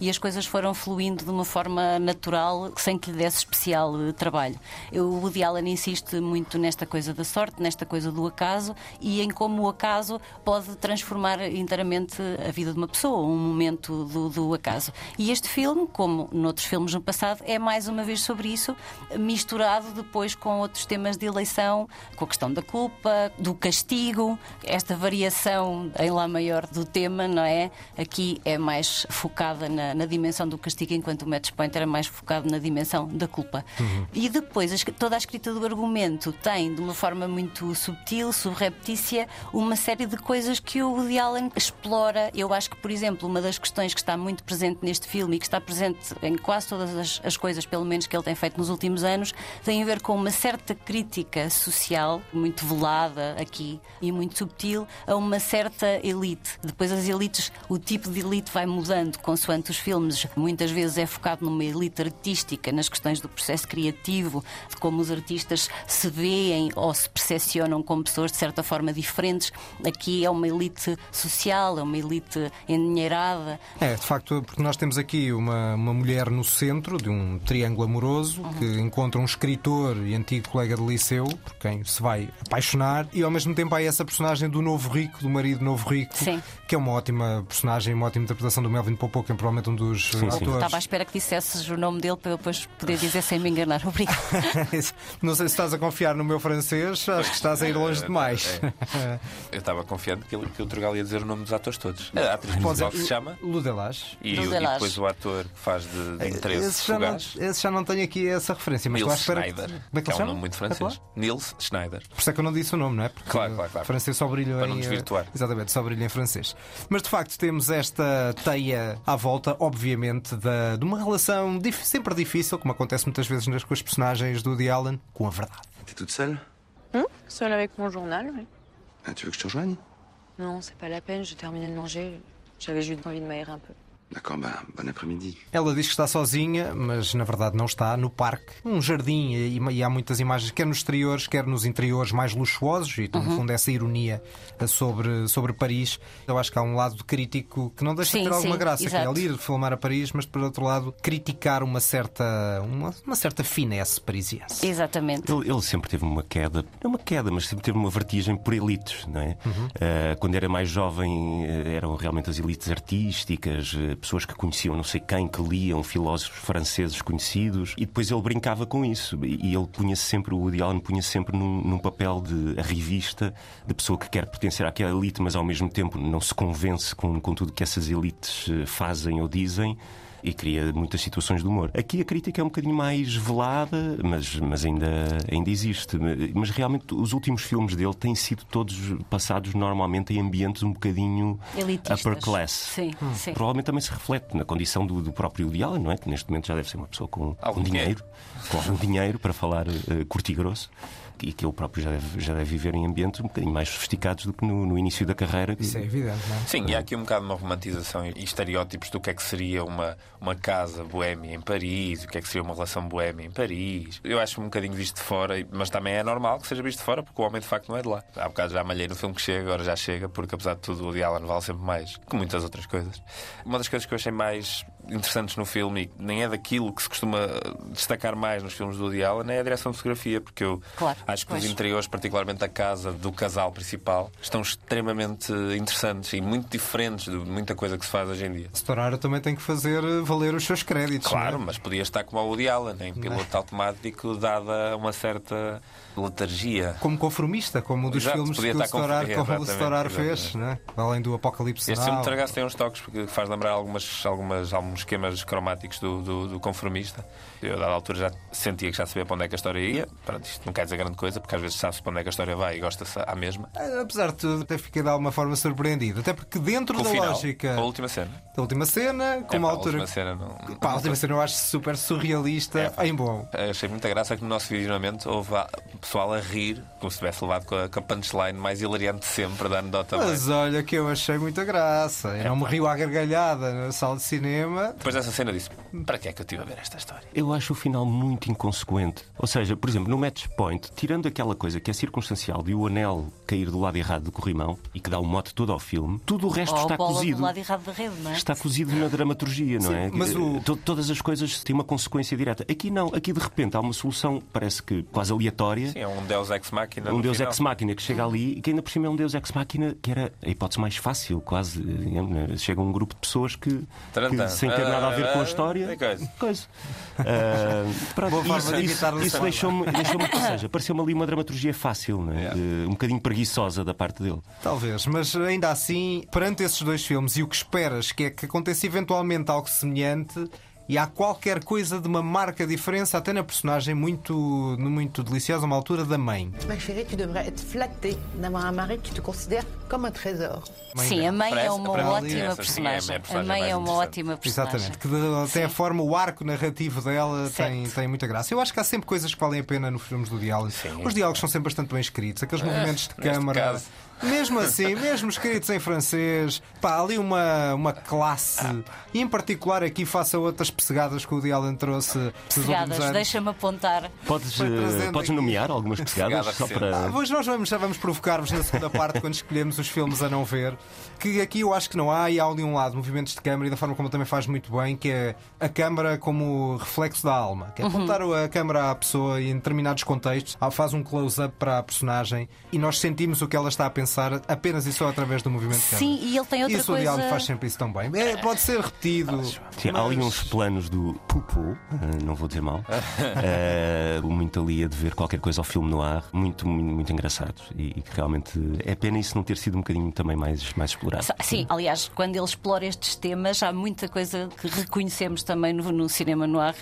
Speaker 5: e as coisas foram fluindo de uma forma natural, sem que lhe desse especial eh, trabalho. Eu, o Woody Allen insiste muito nesta coisa da sorte, nesta coisa do acaso e em como o acaso pode transformar inteiramente a vida de uma pessoa, um momento do, do acaso. E este filme, como noutros filmes no passado, é mais uma vez sobre isso, misturado depois com outros temas de eleição, com a questão da culpa, do castigo, esta variação em lá maior do tema, não é? Aqui é mais focada na, na dimensão do castigo, enquanto o Match Point era mais focado na dimensão da culpa. E depois, a toda a escrita do argumento tem, de uma forma muito subtil, subreptícia, uma série de coisas que o Woody Allen explora. Eu acho que, por exemplo, uma das questões que está muito presente neste filme e que está presente em quase todas as, as coisas, pelo menos que ele tem feito nos últimos anos, tem a ver com uma certa crítica social, muito velada aqui e muito subtil, a uma certa elite. Depois, as elites, o tipo de elite vai mudando consoante os filmes. Muitas vezes é focado numa elite artística, nas questões do processo criativo, de como os artistas se veem ou se percepcionam como pessoas de certa forma diferentes. Aqui é uma elite social, é uma elite endinheirada.
Speaker 1: É, de facto, porque nós temos aqui uma, uma mulher no centro de um triângulo amoroso
Speaker 5: Uhum.
Speaker 1: que encontra um escritor e antigo colega de liceu, por quem se vai apaixonar, e ao mesmo tempo há essa personagem do novo rico, do marido novo rico,
Speaker 5: Sim.
Speaker 1: que é uma ótima personagem, uma ótima interpretação do Melvin Popo, que é provavelmente um dos
Speaker 6: Sim, sim.
Speaker 1: autores.
Speaker 5: Estava à espera que dissesses o nome dele para eu depois poder dizer sem me enganar. Obrigada.
Speaker 1: Não sei se estás a confiar no meu francês, acho que estás a ir longe demais.
Speaker 2: Eu estava confiante que, ele, que o Turgal ia dizer o nome dos atores todos. A atriz principal que se chama
Speaker 1: Ludelage.
Speaker 2: e, e depois o ator que faz de, de interesse
Speaker 1: Esse já, não, esse já não tenho aqui essa referência, mas
Speaker 2: Nils
Speaker 1: estou à espera.
Speaker 2: Schneider,
Speaker 1: Como é que
Speaker 2: que é um
Speaker 1: chama?
Speaker 2: nome muito francês.
Speaker 1: falar?
Speaker 2: Nils Schneider.
Speaker 1: Por isso é que eu não disse o nome, não é? Porque
Speaker 2: Claro, claro, claro.
Speaker 1: francês só brilha
Speaker 2: Para
Speaker 1: em.
Speaker 2: não desvirtuar.
Speaker 1: Exatamente, só brilha em francês. Mas de facto temos esta teia à volta, obviamente, da, de uma relação dif- sempre difícil, como acontece muitas vezes nas, com as personagens do Woody Allen, com a verdade.
Speaker 12: T'es toute seule
Speaker 10: Seule avec mon journal, oui.
Speaker 12: Ah, Tu veux que je te rejoigne
Speaker 10: Non, c'est pas la peine, je terminais de manger. J'avais juste envie de m'aérer un peu.
Speaker 12: D'accord, bon après-midi.
Speaker 1: Ela diz que está sozinha, mas na verdade não está, no parque, um jardim, e, e há muitas imagens, quer nos exteriores, quer nos interiores mais luxuosos, e no fundo essa ironia eh, sobre, sobre Paris. Eu acho que há um lado crítico que não deixa de
Speaker 5: Sim,
Speaker 1: ter alguma
Speaker 5: sim,
Speaker 1: graça, que é
Speaker 5: exato.
Speaker 1: ali ir filmar a Paris, mas por outro lado criticar uma certa, uma, uma certa finesse parisiense.
Speaker 5: Exatamente.
Speaker 6: Ele, ele sempre teve uma queda, não uma queda, mas sempre teve uma vertigem por elites, não é? Ah, quando era mais jovem, eh, eram realmente as elites artísticas, pessoas que conheciam não sei quem, que liam filósofos franceses conhecidos, e depois ele brincava com isso. E ele punha-se sempre, o Woody Allen punha-se sempre num, num papel de arrivista, de pessoa que quer pertencer àquela elite, mas ao mesmo tempo não se convence com, com tudo que essas elites eh, fazem ou dizem e cria muitas situações de humor. Aqui a crítica é um bocadinho mais velada, mas, mas ainda, ainda existe. Mas realmente os últimos filmes dele têm sido todos passados normalmente em ambientes um bocadinho
Speaker 5: Elitistas.
Speaker 6: upper class.
Speaker 5: Sim, sim.
Speaker 6: Provavelmente também se reflete na condição do, do próprio Allen, não é? Que neste momento já deve ser uma pessoa com,
Speaker 2: Algum
Speaker 6: com dinheiro, com algum dinheiro para falar uh, curto e grosso. E que ele próprio já deve, já deve viver em ambientes um bocadinho mais sofisticados do que no, no início da carreira.
Speaker 1: Isso é evidente, não é?
Speaker 2: Sim, e há aqui um bocado uma romantização e estereótipos do que é que seria uma, uma casa boémia em Paris, o que é que seria uma relação boémia em Paris. Eu acho um bocadinho visto de fora, mas também é normal que seja visto de fora, porque o homem de facto não é de lá. Há bocado já malhei no filme que chega, agora já chega, porque apesar de tudo o Woody Allen vale sempre mais que muitas outras coisas. Uma das coisas que eu achei mais interessantes no filme, e nem é daquilo que se costuma destacar mais nos filmes do Woody Allen, é a direção de fotografia, porque eu
Speaker 5: Claro,
Speaker 2: acho que os
Speaker 5: pois.
Speaker 2: interiores, particularmente a casa do casal principal, estão extremamente interessantes e muito diferentes de muita coisa que se faz hoje em dia.
Speaker 1: Storaro também tem que fazer eh, valer os seus créditos.
Speaker 2: Claro,
Speaker 1: não é?
Speaker 2: mas podia estar como o Woody Allen, em piloto automático, dada uma certa letargia.
Speaker 1: Como conformista, como um dos
Speaker 2: Exato,
Speaker 1: filmes que o Storaro, como o Storaro fez,
Speaker 2: exatamente.
Speaker 1: não é? além do Apocalipse
Speaker 2: Este filme de Tragaço tem uns toques porque faz lembrar algumas, algumas almo- uns esquemas cromáticos do, do, do conformista. Eu, a dada altura, já sentia que já sabia para onde é que a história ia. Pronto, isto não quer dizer grande coisa, porque às vezes sabe-se para onde é que a história vai e gosta-se à mesma.
Speaker 1: Apesar de tudo, até fiquei de alguma forma surpreendido. Até porque dentro
Speaker 2: Com
Speaker 1: da
Speaker 2: final,
Speaker 1: lógica
Speaker 2: a última cena.
Speaker 1: da última cena, com
Speaker 2: É,
Speaker 1: uma
Speaker 2: pá, a
Speaker 1: altura.
Speaker 2: última cena não-
Speaker 1: Pá, a última cena eu acho super surrealista em bom.
Speaker 2: Achei muita graça que no nosso visionamento houve a- pessoal a rir, como se tivesse levado com a, com a punchline mais hilariante de sempre da anedota.
Speaker 1: Mas olha que eu achei muita graça. Eu não me rio à gargalhada na sala de cinema.
Speaker 2: Depois dessa cena disse: para que é que eu estive a ver esta história?
Speaker 6: Eu acho o final muito inconsequente. Ou seja, por exemplo, no match point, tirando aquela coisa que é circunstancial de o anel cair do lado errado do corrimão e que dá o mote todo ao filme, tudo o resto
Speaker 5: a
Speaker 6: está cozido.
Speaker 5: do lado errado da rede, não é?
Speaker 6: Está cozido na dramaturgia, não
Speaker 1: Sim,
Speaker 6: é?
Speaker 1: mas o-
Speaker 6: To- Todas as coisas têm uma consequência direta. Aqui não, aqui de repente há uma solução, parece que quase aleatória.
Speaker 2: Sim, é um Deus Ex Machina.
Speaker 6: Um Deus
Speaker 2: final.
Speaker 6: Ex Machina que chega ali e que ainda por cima é um Deus Ex Machina que era a hipótese mais fácil, quase. eh, Chega um grupo de pessoas que, que sem ter nada a ver com a
Speaker 2: Ah,
Speaker 6: história.
Speaker 2: tem coisa.
Speaker 6: coisa. Pronto,
Speaker 1: forma
Speaker 6: isso isso- isso deixou-me, deixou-me- ou seja, pareceu-me ali uma dramaturgia fácil, não é? Eh, um bocadinho preguiçosa da parte dele.
Speaker 1: Talvez, mas ainda assim, perante esses dois filmes e o que esperas, que é que aconteça eventualmente algo semelhante e há qualquer coisa de uma marca diferença, até na personagem muito, muito deliciosa, uma altura da mãe.
Speaker 13: Ma chérie, tu devrais être flattée d'avoir un mari que tu considères comme un trésor.
Speaker 5: Sim, a mãe é uma ótima
Speaker 2: é a
Speaker 5: personagem. A mãe é uma ótima personagem.
Speaker 1: Exatamente, que até a forma, o arco narrativo dela tem, tem muita graça. Eu acho que há sempre coisas que valem a pena nos filmes do diálogo. Os diálogos são sempre bastante bem escritos, aqueles movimentos de câmara. Mesmo assim, mesmo escritos em francês, pá, ali uma, uma classe, e em particular aqui faça outras pessegadas que o Diálogo trouxe anos.
Speaker 5: deixa-me apontar.
Speaker 6: Podes, eh,
Speaker 1: trazendo
Speaker 6: podes
Speaker 1: aqui-
Speaker 6: nomear algumas pegadas
Speaker 2: Pegadas
Speaker 6: só
Speaker 2: sim.
Speaker 6: para.
Speaker 1: Ah, pois nós vamos, já vamos provocar-vos na segunda parte quando escolhemos os filmes a não ver. Que aqui eu acho que não há, e há ali um lado, movimentos de câmara e da forma como também faz muito bem, que é a câmara como reflexo da alma. Que é apontar a câmara à pessoa e em determinados contextos, faz um close-up para a personagem e nós sentimos o que ela está a pensar apenas e só através do movimento de câmara.
Speaker 5: Sim, e ele tem outra
Speaker 1: Isso o
Speaker 5: coisa.
Speaker 1: diálogo faz sempre isso tão bem. É, pode ser repetido.
Speaker 6: Sim, há ali
Speaker 1: mas-
Speaker 6: uns planos do Pupu, eh, não vou dizer mal, eh, muito ali a dever qualquer coisa ao filme no ar, muito, muito, muito engraçados. E, e que realmente é pena isso não ter sido um bocadinho também mais, mais explorado.
Speaker 5: Sim, aliás, quando ele explora estes temas, há muita coisa que reconhecemos também no, no cinema noir,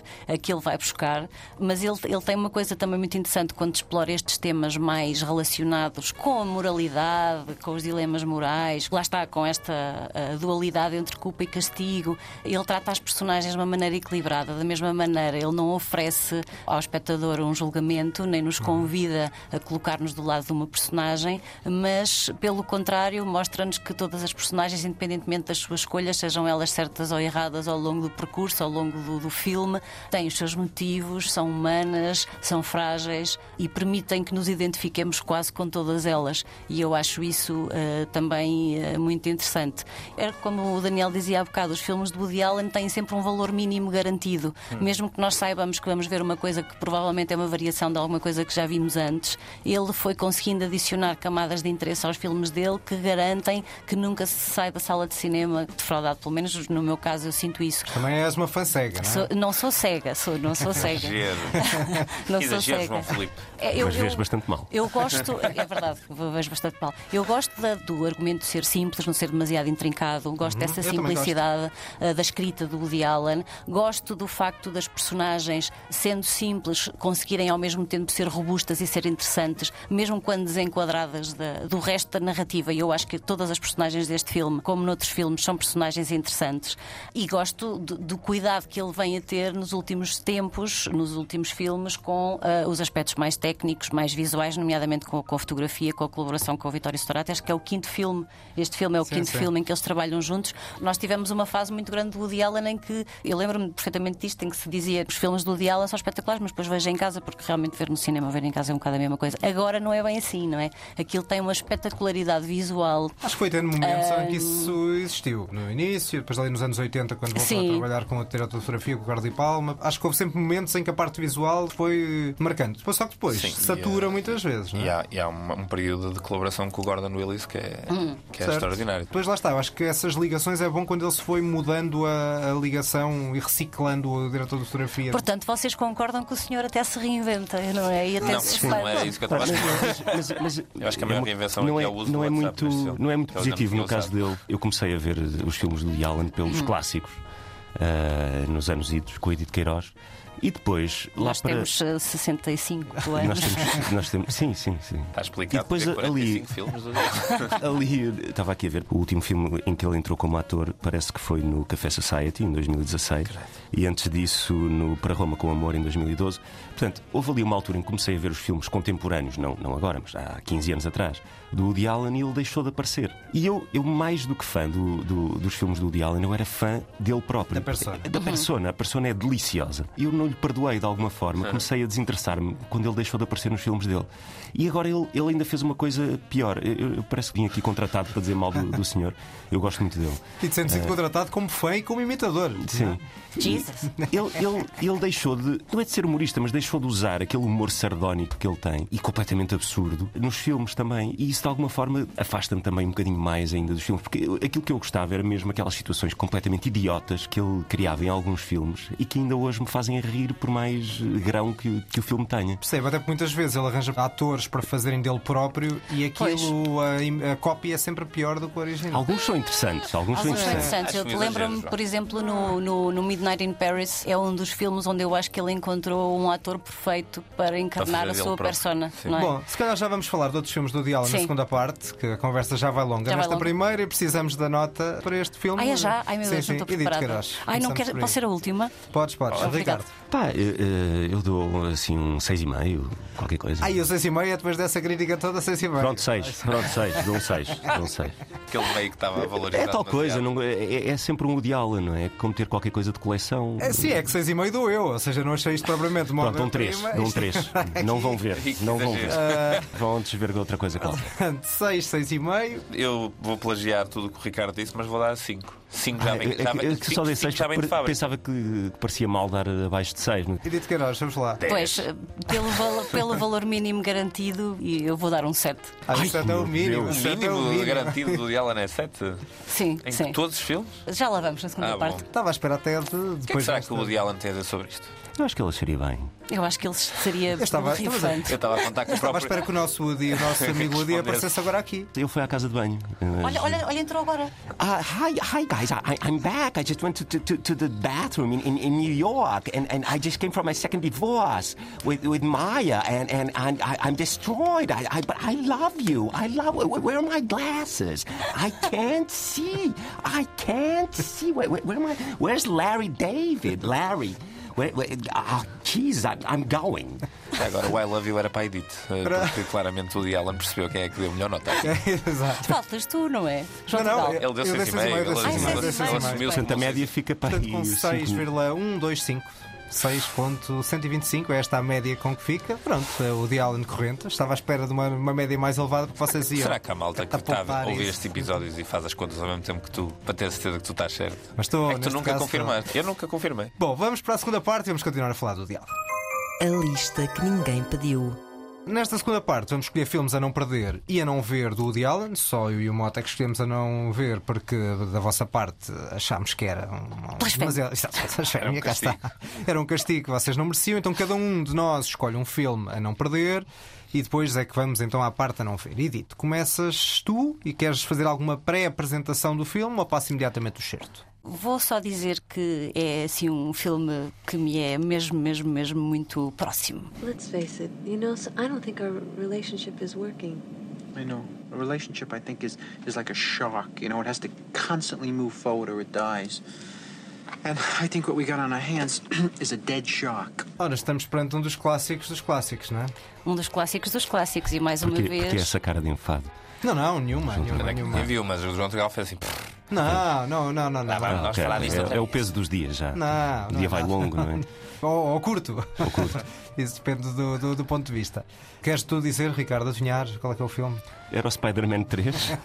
Speaker 5: que ele vai buscar, mas ele, ele tem uma coisa também muito interessante quando explora estes temas mais relacionados com a moralidade, com os dilemas morais, lá está, com esta dualidade entre culpa e castigo. Ele trata as personagens de uma maneira equilibrada, da mesma maneira, ele não oferece ao espectador um julgamento, nem nos convida a colocar-nos do lado de uma personagem, mas, pelo contrário, mostra-nos que todas as personagens, independentemente das suas escolhas, sejam elas certas ou erradas ao longo do percurso, ao longo do, do filme, têm os seus motivos, são humanas, são frágeis e permitem que nos identifiquemos quase com todas elas. E eu acho isso eh, também eh, muito interessante. É como o Daniel dizia há bocado, os filmes de Woody Allen têm sempre um valor mínimo garantido. Mesmo que nós saibamos que vamos ver uma coisa que provavelmente é uma variação de alguma coisa que já vimos antes, ele foi conseguindo adicionar camadas de interesse aos filmes dele que garantem que nunca se sai da sala de cinema defraudado. Pelo menos no meu caso eu sinto isso.
Speaker 1: Também és uma fã cega, não é?
Speaker 5: Sou- não sou cega, sou, não sou cega. Não sou cega.
Speaker 2: João Filipe.
Speaker 5: É, eu-
Speaker 6: Mas vês
Speaker 5: eu-
Speaker 6: bastante mal.
Speaker 5: eu gosto, é verdade, vejo bastante mal. Eu gosto da- do argumento ser simples, não ser demasiado intrincado. Gosto dessa
Speaker 1: eu também
Speaker 5: simplicidade uh, da escrita do Woody Allen. Gosto do facto das personagens, sendo simples, conseguirem ao mesmo tempo ser robustas e ser interessantes, mesmo quando desenquadradas da- do resto da narrativa. E eu acho que todas as personagens deste filme, como noutros filmes, são personagens interessantes. E gosto do, do cuidado que ele vem a ter nos últimos tempos, nos últimos filmes, com uh, os aspectos mais técnicos, mais visuais, nomeadamente com, com a fotografia, com a colaboração com o Vitório Storati. Acho que é o quinto filme. Este filme é o
Speaker 1: Sim,
Speaker 5: quinto
Speaker 1: sim.
Speaker 5: filme em que eles trabalham juntos. Nós tivemos uma fase muito grande do Woody Allen em que eu lembro-me perfeitamente disto, em que se dizia que os filmes do Woody Allen são espetaculares, mas depois vejo em casa, porque realmente ver no cinema ver em casa é um bocado a mesma coisa. Agora não é bem assim, não é? Aquilo tem uma espetacularidade visual.
Speaker 1: Acho que foi tendo momentos em que isso existiu. No início, depois ali nos anos 80, quando voltou
Speaker 5: Sim.
Speaker 1: a trabalhar com a diretor de fotografia, com o Carlos e Palma. Acho que houve sempre momentos em que a parte visual foi marcante. Depois, só que depois
Speaker 2: Sim,
Speaker 1: satura muitas vezes. não é?
Speaker 2: E há, e há um, um período de colaboração com o Gordon Willis que é, que é
Speaker 1: Certo.
Speaker 2: extraordinário.
Speaker 1: Depois lá está, eu acho que essas ligações é bom quando ele se foi mudando a, a ligação e reciclando o diretor de fotografia.
Speaker 5: Portanto, vocês concordam que o senhor até se reinventa, não é? E até
Speaker 2: Não,
Speaker 5: se
Speaker 2: não
Speaker 5: espanta.
Speaker 2: era isso que eu estava a dizer. Eu acho que a maior reinvenção
Speaker 6: não
Speaker 2: aqui
Speaker 6: é,
Speaker 2: é o uso
Speaker 6: não
Speaker 2: do
Speaker 6: é
Speaker 2: WhatsApp
Speaker 6: muito, não é muito positivo
Speaker 2: me
Speaker 6: no caso
Speaker 2: sabe.
Speaker 6: dele. Eu comecei a ver os filmes do Woody Allen pelos clássicos. ah, nos anos idos com o Edith Queiroz. E depois, lá
Speaker 5: Nós
Speaker 6: para.
Speaker 5: temos eh, 65 anos.
Speaker 6: Nós temos, nós temos, sim, sim, sim.
Speaker 2: Está explicado
Speaker 6: E depois
Speaker 2: porque
Speaker 6: ali,
Speaker 2: 45 filmes do
Speaker 6: ali, estava aqui a ver o último filme em que ele entrou como ator, parece que foi no Café Society em 2016 e antes disso no Para Roma com Amor em 2012. Portanto, houve ali uma altura em que comecei a ver os filmes contemporâneos, não, não agora, mas há 15 anos atrás, do Woody Allen e ele deixou de aparecer. E eu, eu mais do que fã do, do- dos filmes do Woody Allen, eu era fã dele próprio. Da
Speaker 1: persona.
Speaker 6: Da persona. A persona é deliciosa. E eu não lhe perdoei de alguma forma. Comecei a desinteressar-me quando ele deixou de aparecer nos filmes dele. E agora ele, ele ainda fez uma coisa pior. Eu, eu- parece que vim aqui contratado para dizer mal do, do senhor. Eu gosto muito dele.
Speaker 1: E te sentes
Speaker 6: Eh,
Speaker 1: contratado como fã e como imitador.
Speaker 6: Sim.
Speaker 5: Jesus.
Speaker 6: Ele, ele, ele deixou de. Não é de ser humorista, mas deixou de usar aquele humor sardónico que ele tem e completamente absurdo nos filmes também. E isso de alguma forma afasta-me também um bocadinho mais ainda dos filmes. Porque aquilo que eu gostava era mesmo aquelas situações completamente idiotas que ele criava em alguns filmes e que ainda hoje me fazem rir por mais grão que, que o filme tenha.
Speaker 1: Percebe, até porque muitas vezes ele arranja atores para fazerem dele próprio e aquilo, a, a, cópia é sempre pior do que o original.
Speaker 6: Alguns são interessantes, alguns,
Speaker 5: alguns são
Speaker 6: interessantes.
Speaker 5: É. Eu lembro-me, por exemplo, no, no, no, Midnight in Paris, é um dos filmes onde eu acho que ele encontrou um ator perfeito para encarnar a sua persona. É?
Speaker 1: Bom, se calhar já vamos falar de outros filmes do Diálogo na segunda parte, que a conversa já vai longa.
Speaker 5: Já
Speaker 1: Nesta vai
Speaker 5: longa.
Speaker 1: primeira, e precisamos da nota para este filme.
Speaker 5: Ai, é já? Ai, meu Deus,
Speaker 1: sim,
Speaker 5: não estou preparada. Ai, não quero. Posso ser a última?
Speaker 1: Podes, podes.
Speaker 5: Obrigado.
Speaker 6: Pá, eu, eu dou assim um 6,5, qualquer coisa.
Speaker 1: Ai, o 6,5 Troia depois dessa crítica toda, seis e meia.
Speaker 6: Pronto, seis. Pronto, seis. Dou um seis. Dou um seis.
Speaker 2: Aquele meio que estava a valorizar.
Speaker 6: É tal coisa, não, é? é, é, sempre um ideal, não é? Como ter qualquer coisa de coleção.
Speaker 1: É, sim, é que seis e meio dou eu, ou seja, não achei isto propriamente
Speaker 6: Pronto, um
Speaker 1: três.
Speaker 6: Dou um três. Não vão ver. Não vão ver. Vão antes ver outra coisa qualquer.
Speaker 1: seis, seis e meio.
Speaker 2: Eu vou plagiar tudo o que o Ricardo disse, mas vou dar cinco. 5 já
Speaker 6: Ah,
Speaker 2: vem,
Speaker 6: é-
Speaker 2: já
Speaker 6: é
Speaker 2: vem,
Speaker 6: que só dei 6
Speaker 2: já vem de fábrica.
Speaker 6: pensava que, que parecia mal dar abaixo de 6.
Speaker 1: Edith Queiroz, vamos lá.
Speaker 5: Pois, eh, pelo, val- pelo valor mínimo garantido, e eu vou dar um 7.
Speaker 1: Ah, isso é o mínimo.
Speaker 2: O
Speaker 1: isso é
Speaker 2: mínimo,
Speaker 1: o mínimo.
Speaker 2: garantido do Allen é 7?
Speaker 5: Sim,
Speaker 2: Em
Speaker 5: sim.
Speaker 2: todos os filmes?
Speaker 5: Já lá vamos na segunda
Speaker 2: Ah,
Speaker 5: parte.
Speaker 1: Estava à espera até de.
Speaker 2: O que é que
Speaker 1: Depois
Speaker 2: será
Speaker 1: desta-
Speaker 2: que o Woody Allen tem a dizer sobre isto?
Speaker 6: Eu acho que ele acharia bem.
Speaker 5: Eu acho que ele seria
Speaker 1: Eu estava-.
Speaker 2: Eu estava a contar com
Speaker 1: Eu
Speaker 2: o
Speaker 1: estava à
Speaker 2: próprio...
Speaker 1: espera que o nosso Woody, o nosso amigo Woody aparecesse agora aqui.
Speaker 6: Ele foi à casa de banho. mas-
Speaker 5: Olha, olha, olha, entrou agora.
Speaker 7: Uh, hi, hi guys. I, I'm back. I just went to, to, to, the bathroom in, in, in New York, and, and I just came from my second divorce with, with Maya, and, and, and I, I'm destroyed. I, I, but I love you. I love. Where, where are my glasses? I can't see. I can't see. Where, where, where am I? Where's Larry David? Larry. Where, where, oh, Jesus, I'm, I'm going.
Speaker 2: Agora o I Love You era para a Edith, eh, porque claramente o Allen percebeu quem é que deu a melhor nota.
Speaker 1: Exato.
Speaker 5: Faltas tu, não é? João
Speaker 1: Não, não.
Speaker 2: Ele deu
Speaker 1: Eu
Speaker 2: 6,5.
Speaker 1: dei seis e meio,
Speaker 2: Ele assumiu
Speaker 6: Portanto, a média fica para
Speaker 1: com
Speaker 6: aí. cinco-
Speaker 1: 6,125. 6.125 é esta a média com que fica. Pronto, é o de Allen corrente. Estava à espera de uma, uma média mais elevada porque vocês iam.
Speaker 2: Será que há malta que
Speaker 1: a
Speaker 2: está a ouvir estes episódios e faz as contas ao mesmo tempo que tu, para ter certeza que tu estás certo?
Speaker 1: Mas estou,
Speaker 2: é que tu nunca confirmaste. Eu nunca confirmei.
Speaker 1: Bom, vamos para a segunda parte e vamos continuar a falar do diálogo.
Speaker 3: A lista que ninguém pediu.
Speaker 1: Nesta segunda parte vamos escolher filmes a não perder e a não ver do Woody Allen. Só eu e o Mota é que escolhemos a não ver porque da vossa parte achámos que era um. Exato, blasfémia, cá está. Era um castigo que vocês não mereciam. Então cada um de nós escolhe um filme a não perder e depois é que vamos então à parte a não ver. E dito, começas tu e queres fazer alguma pré-apresentação do filme ou passo imediatamente o certo?
Speaker 5: Vou só dizer que é assim um filme que me é mesmo, mesmo, mesmo muito próximo.
Speaker 14: Let's face it, you know, I don't think our relationship is working.
Speaker 15: I know. A relationship, I think, is, is like a shark. You know, it has to constantly move forward or it dies. And I think what we got on our hands is a dead shark.
Speaker 1: Ora, estamos perante um dos clássicos dos clássicos, não é?
Speaker 5: Um dos clássicos dos clássicos e mais uma
Speaker 6: Porque,
Speaker 5: vez.
Speaker 6: porque essa cara de enfado.
Speaker 1: Não, não, nenhuma, nenhuma, nenhuma.
Speaker 2: Eu viu, mas o João Tegal fez assim. "Pff,
Speaker 1: Não, não, não, não, não.
Speaker 2: disto.
Speaker 6: é, é o peso dos dias já.
Speaker 1: Não,
Speaker 6: o dia vai longo, não é?
Speaker 1: Ou, ou curto. Isso depende do, do, do ponto de vista. Queres tu dizer, Ricardo, adivinhar qual é que é o filme?
Speaker 6: Era o Spider-Man 3.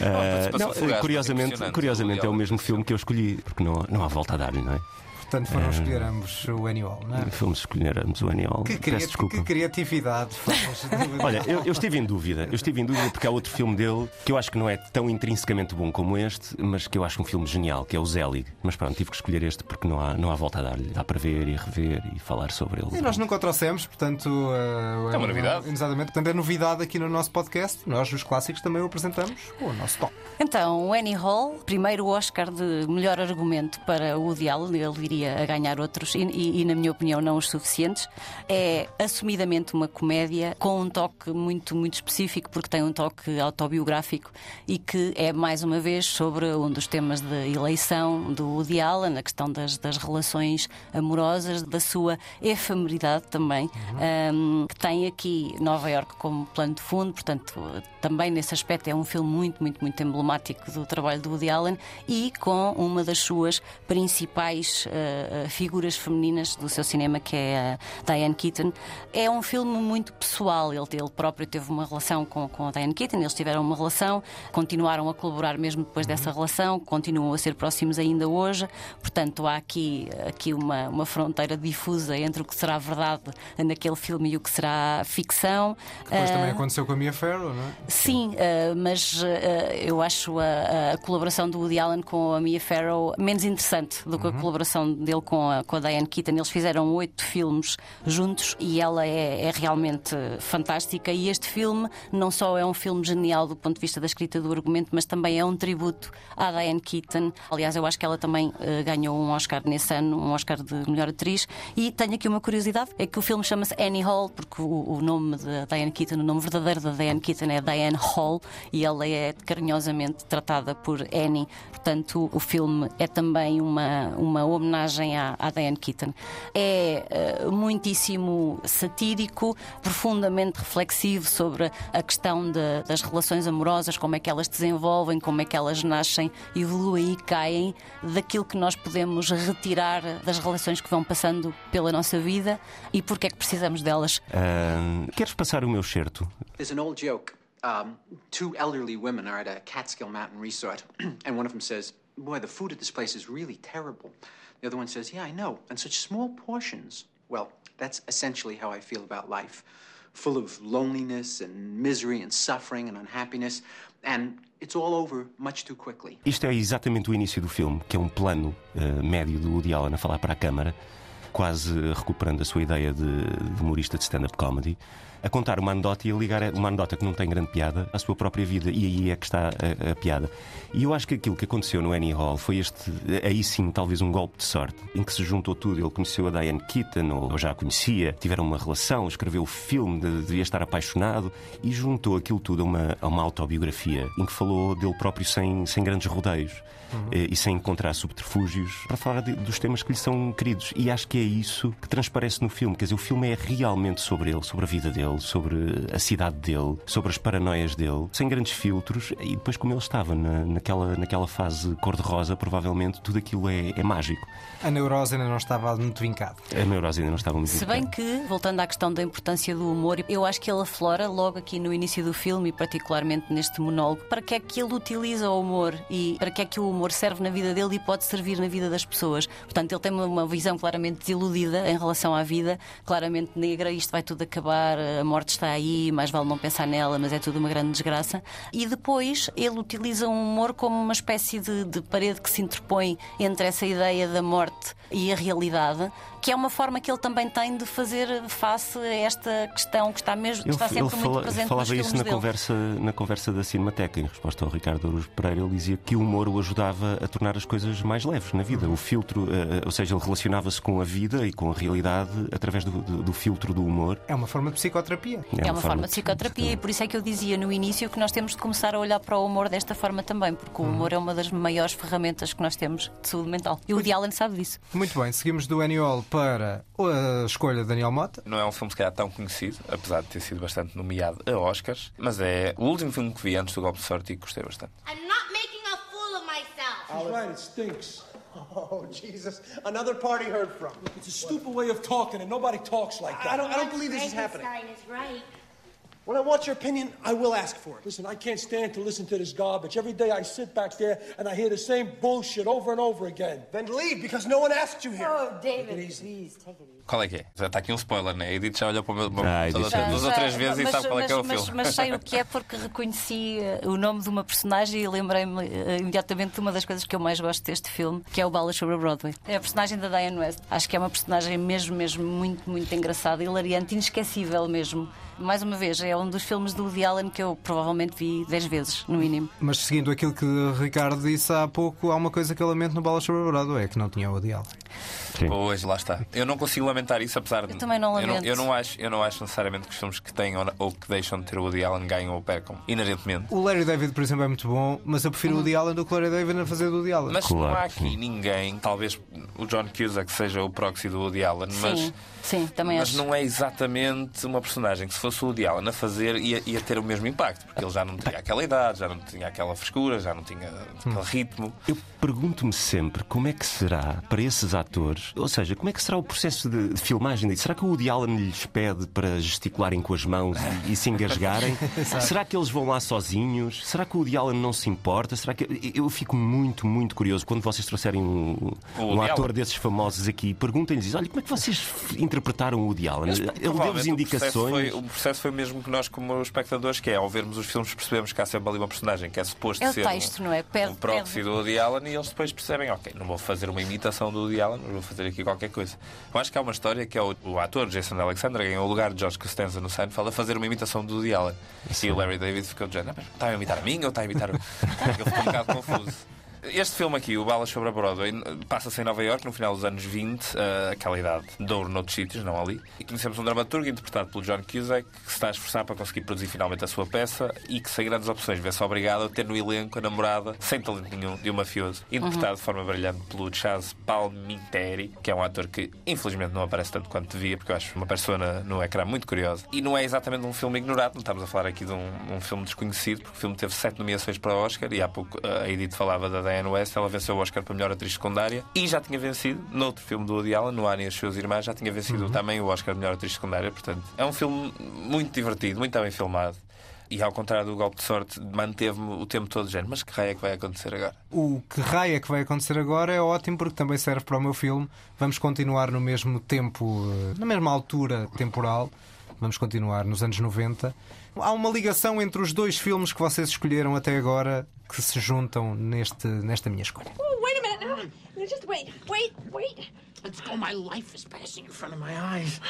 Speaker 6: Ah,
Speaker 2: participação
Speaker 6: não,
Speaker 2: fugaz,
Speaker 6: curiosamente, curiosamente é o mesmo filme que eu escolhi, porque não, não há volta a dar-lhe, não é?
Speaker 1: Portanto foram escolher ambos o Annie Hall, não é?
Speaker 6: Fomos escolher ambos o Annie Hall.
Speaker 1: Que,
Speaker 6: Peço
Speaker 1: cria-
Speaker 6: desculpa.
Speaker 1: que criatividade.
Speaker 6: Olha, eu, eu estive em dúvida. Eu estive em dúvida porque há outro filme dele que eu acho que não é tão intrinsecamente bom como este, mas que eu acho um filme genial, que é o Zelig. Mas pronto, tive que escolher este porque não há, não há volta a dar-lhe. Dá para ver e rever e falar sobre ele.
Speaker 1: E nós nunca o trouxemos, portanto. uh,
Speaker 2: É uma novidade.
Speaker 1: Exatamente, portanto é novidade aqui no nosso podcast. Nós, os clássicos, também o apresentamos com o nosso top.
Speaker 5: Então, o Annie Hall, primeiro Oscar de melhor argumento para o Woody Allen, ele a ganhar outros e, e, e, na minha opinião, não os suficientes. É assumidamente uma comédia com um toque muito, muito específico, porque tem um toque autobiográfico e que é, mais uma vez, sobre um dos temas de eleição do Woody Allen, a questão das, das relações amorosas, da sua efemeridade também, um, que tem aqui Nova York como plano de fundo, portanto, também nesse aspecto é um filme muito, muito, muito emblemático do trabalho do Woody Allen e com uma das suas principais uh, figuras femininas do seu cinema, que é a Diane Keaton. É um filme muito pessoal, ele, ele próprio teve uma relação com, com a Diane Keaton, eles tiveram uma relação, continuaram a colaborar mesmo depois dessa relação, continuam a ser próximos ainda hoje, portanto há aqui, aqui uma, uma fronteira difusa entre o que será verdade naquele filme e o que será ficção.
Speaker 1: Depois
Speaker 5: Uh,
Speaker 1: também aconteceu com a Mia Farrow, não é?
Speaker 5: Sim, uh, mas uh, eu acho a, a colaboração do Woody Allen com a Mia Farrow menos interessante do que a colaboração dele com a, com a Diane Keaton. Eles fizeram oito filmes juntos e ela é, é realmente fantástica. E este filme não só é um filme genial do ponto de vista da escrita do argumento, mas também é um tributo à Diane Keaton. Aliás, eu acho que ela também uh, ganhou um Oscar nesse ano, um Oscar de melhor atriz. E tenho aqui uma curiosidade: é que o filme chama-se Annie Hall, porque o, o nome da Diane Keaton, o nome verdadeiro da Diane Keaton é Diane Hall e ela é carinhosamente tratada por Annie. Portanto, o filme é também uma, uma homenagem à, à Diane Keaton. É uh, muitíssimo satírico, profundamente reflexivo sobre a questão de, das relações amorosas, como é que elas desenvolvem, como é que elas nascem, evoluem e caem, daquilo que nós podemos retirar das relações que vão passando pela nossa vida e porque é que precisamos delas.
Speaker 6: Ah, queres passar o meu certo?
Speaker 15: There's an old joke. Um, two elderly women are at a Catskill Mountain resort, and one of them says, Boy, the food at this place is really terrible. The other one says, Yeah, I know, and such small portions. Well, that's essentially how I feel about life full of loneliness and misery and suffering and unhappiness, and it's all over much too quickly.
Speaker 6: Isto é exatamente o início do filme, que é um plano eh, médio do Woody Allen a falar para a câmara, quase recuperando a sua ideia de, de humorista de stand-up comedy, a contar uma anedota e a ligar uma anedota que não tem grande piada à sua própria vida. E aí é que está a, a piada. E eu acho que aquilo que aconteceu no Annie Hall foi este, aí sim, talvez um golpe de sorte, em que se juntou tudo. Ele conheceu a Diane Keaton, ou já a conhecia, tiveram uma relação, escreveu o filme, de- devia estar apaixonado, e juntou aquilo tudo a uma, a uma autobiografia em que falou dele próprio sem, sem grandes rodeios. Eh, E sem encontrar subterfúgios para falar de- dos temas que lhe são queridos. E acho que é isso que transparece no filme. Quer dizer, o filme é realmente sobre ele, sobre a vida dele, sobre a cidade dele, sobre as paranoias dele, sem grandes filtros. E depois, como ele estava na, naquela, naquela fase cor-de-rosa, provavelmente tudo aquilo é, é mágico.
Speaker 1: A neurose ainda não estava muito vincada.
Speaker 6: A neurose ainda não estava muito
Speaker 5: Se bem que, voltando à questão da importância do humor, eu acho que ele aflora logo aqui no início do filme e particularmente neste monólogo, para que é que ele utiliza o humor e para que é que o humor serve na vida dele e pode servir na vida das pessoas. Portanto, ele tem uma- visão claramente desiludida em relação à vida, claramente negra, isto vai tudo acabar, a morte está aí, mais vale não pensar nela, mas é tudo uma grande desgraça. E depois ele utiliza o humor como uma espécie de, de parede que se interpõe entre essa ideia da morte e a realidade, que é uma forma que ele também tem de fazer face a esta questão que está mesmo que está sempre
Speaker 6: ele
Speaker 5: muito
Speaker 6: fala-
Speaker 5: presente
Speaker 6: falava
Speaker 5: nos
Speaker 6: isso na
Speaker 5: dele.
Speaker 6: conversa, na conversa da Cinemateca, em resposta ao Ricardo Aruz Pereira. Ele dizia que o humor o ajudava a tornar as coisas mais leves na vida. O filtro, eh, ou seja, ele relacionava-se com a vida e com a realidade através do, do- do filtro do humor.
Speaker 1: É uma forma de psicoterapia.
Speaker 5: É uma forma de psicoterapia e por isso é que eu dizia no início que nós temos de começar a olhar para o humor desta forma também, porque o humor é uma das maiores ferramentas que nós temos de saúde mental. E o Woody Allen sabe disso.
Speaker 1: Muito bem, seguimos do Annie Hall para a escolha de Daniel Mota.
Speaker 2: Não é um filme se calhar tão conhecido, apesar de ter sido bastante nomeado a Oscars, mas é o último filme que vi antes do golpe de sorte e gostei bastante.
Speaker 16: I'm not making a fool of myself.
Speaker 17: She's right, it stinks. Oh, Jesus. Another party heard from. It's a stupid way of talking, and nobody talks like that. I don't, I don't believe this is happening.
Speaker 16: Frankenstein is right.
Speaker 17: When I want your opinion, I will ask for it. Listen, I can't stand to listen to this garbage. Every day I sit back there and I hear the same bullshit over and over again. Then leave because no one asked you here.
Speaker 9: Oh, David, please, take it easy.
Speaker 2: Qual é que é? Já está aqui um spoiler, né? A Edith já olhou para o meu
Speaker 6: Ah,
Speaker 2: duas ou três vezes e
Speaker 5: mas,
Speaker 2: sabe qual é que é o
Speaker 5: mas-
Speaker 2: filme.
Speaker 5: Mas, mas sei o que é porque reconheci eh, o nome de uma personagem e lembrei-me eh, imediatamente de uma das coisas que eu mais gosto deste filme, que é o Balas sobre a Broadway. É a personagem da Diane West. Acho que é uma personagem mesmo, mesmo muito, muito engraçada, hilariante, inesquecível mesmo. Mais uma vez, é um dos filmes do Woody Allen que eu provavelmente vi 10 vezes, no mínimo.
Speaker 1: Mas seguindo aquilo que o Ricardo disse há pouco, há uma coisa que eu lamento no Balas sobre a Broadway, é que não tinha o Woody Allen.
Speaker 2: Pois, lá está. Eu não consigo lamentar isso, apesar de.
Speaker 5: Eu também não
Speaker 2: Eu não,
Speaker 5: lamento.
Speaker 2: eu não acho, eu não acho necessariamente que os filmes que têm ou, ou que deixam de ter o Woody Allen ganham ou percam. Inerentemente.
Speaker 1: O Larry David, por exemplo, é muito bom, mas eu prefiro o Woody Allen do que o Larry David a fazer do Woody Allen.
Speaker 2: Mas não há aqui ninguém, talvez o John Cusack seja o proxy do Woody Allen, mas.
Speaker 5: Sim, sim, também
Speaker 2: Mas
Speaker 5: acho.
Speaker 2: não é exatamente uma personagem que, se fosse o Woody Allen a fazer, ia, ia ter o mesmo impacto, porque ele já não tinha aquela idade, já não tinha aquela frescura, já não tinha aquele ritmo.
Speaker 6: Eu pergunto-me sempre como é que será para esses atores, ou seja, como é que será o processo de, de filmagem disso? Será que o Woody Allen lhes pede para gesticularem com as mãos e, e se engasgarem? Será que eles vão lá sozinhos? Será que o Woody Allen não se importa? Será que eu fico muito, muito curioso quando vocês trouxerem um, um ator desses famosos aqui, perguntem-lhes, olha, como é que vocês interpretaram o Woody Allen?
Speaker 2: Mas,
Speaker 6: Ele deu-vos
Speaker 2: provavelmente, o processo
Speaker 6: indicações.
Speaker 2: Foi, o processo foi mesmo que nós, como espectadores, que é ao vermos os filmes, percebemos que há sempre ali uma personagem que é suposto
Speaker 5: É o
Speaker 2: ser
Speaker 5: texto,
Speaker 2: um,
Speaker 5: não é? Pede-
Speaker 2: um proxy do Woody Allen e eles depois percebem, ok, não vou fazer uma imitação do Woody Allen, mas vou fazer aqui qualquer coisa. Eu acho que há uma história que é o, o ator Jason Alexander ganhou o lugar de George Costanza no Seinfeld a fazer uma imitação do Woody Allen. E o Larry David ficou de género, "Ah, está a imitar a mim ou está a imitar o... Ele ficou um bocado confuso. Este filme aqui, o Balas sobre a Broadway, passa-se em Nova York no final dos anos 20, eh, aquela idade de ouro noutros sítios, não ali. E conhecemos um dramaturgo interpretado pelo John Cusack que se está a esforçar para conseguir produzir finalmente a sua peça e que, sem grandes opções, vê-se obrigado a ter no elenco a namorada, sem talento nenhum, de um mafioso, interpretado de forma brilhante pelo Chaz Palminteri, que é um ator que infelizmente não aparece tanto quanto devia, porque eu acho uma persona no ecrã muito curiosa. E não é exatamente um filme ignorado, não estamos a falar aqui de um, um filme desconhecido, porque o filme teve sete nomeações para o Oscar e há pouco eh, a Edith falava da Diane West, ela venceu o Oscar para melhor atriz secundária e já tinha vencido, noutro filme do Woody Allen, no Annie e as suas irmãs, já tinha vencido também o Oscar de melhor atriz secundária. Portanto, é um filme muito divertido, muito bem filmado. E ao contrário do golpe de sorte, manteve-me o tempo todo dizendo: Mas que raio é que vai acontecer agora?
Speaker 1: O que raio é que vai acontecer agora é ótimo porque também serve para o meu filme. Vamos continuar no mesmo tempo, eh, na mesma altura temporal. Vamos continuar nos anos 90. Há uma ligação entre os dois filmes que vocês escolheram até agora que se juntam neste, nesta minha escolha.
Speaker 18: Oh, wait a minute. No, no, just wait. Wait, wait. Let's go. My life is passing in front of my eyes.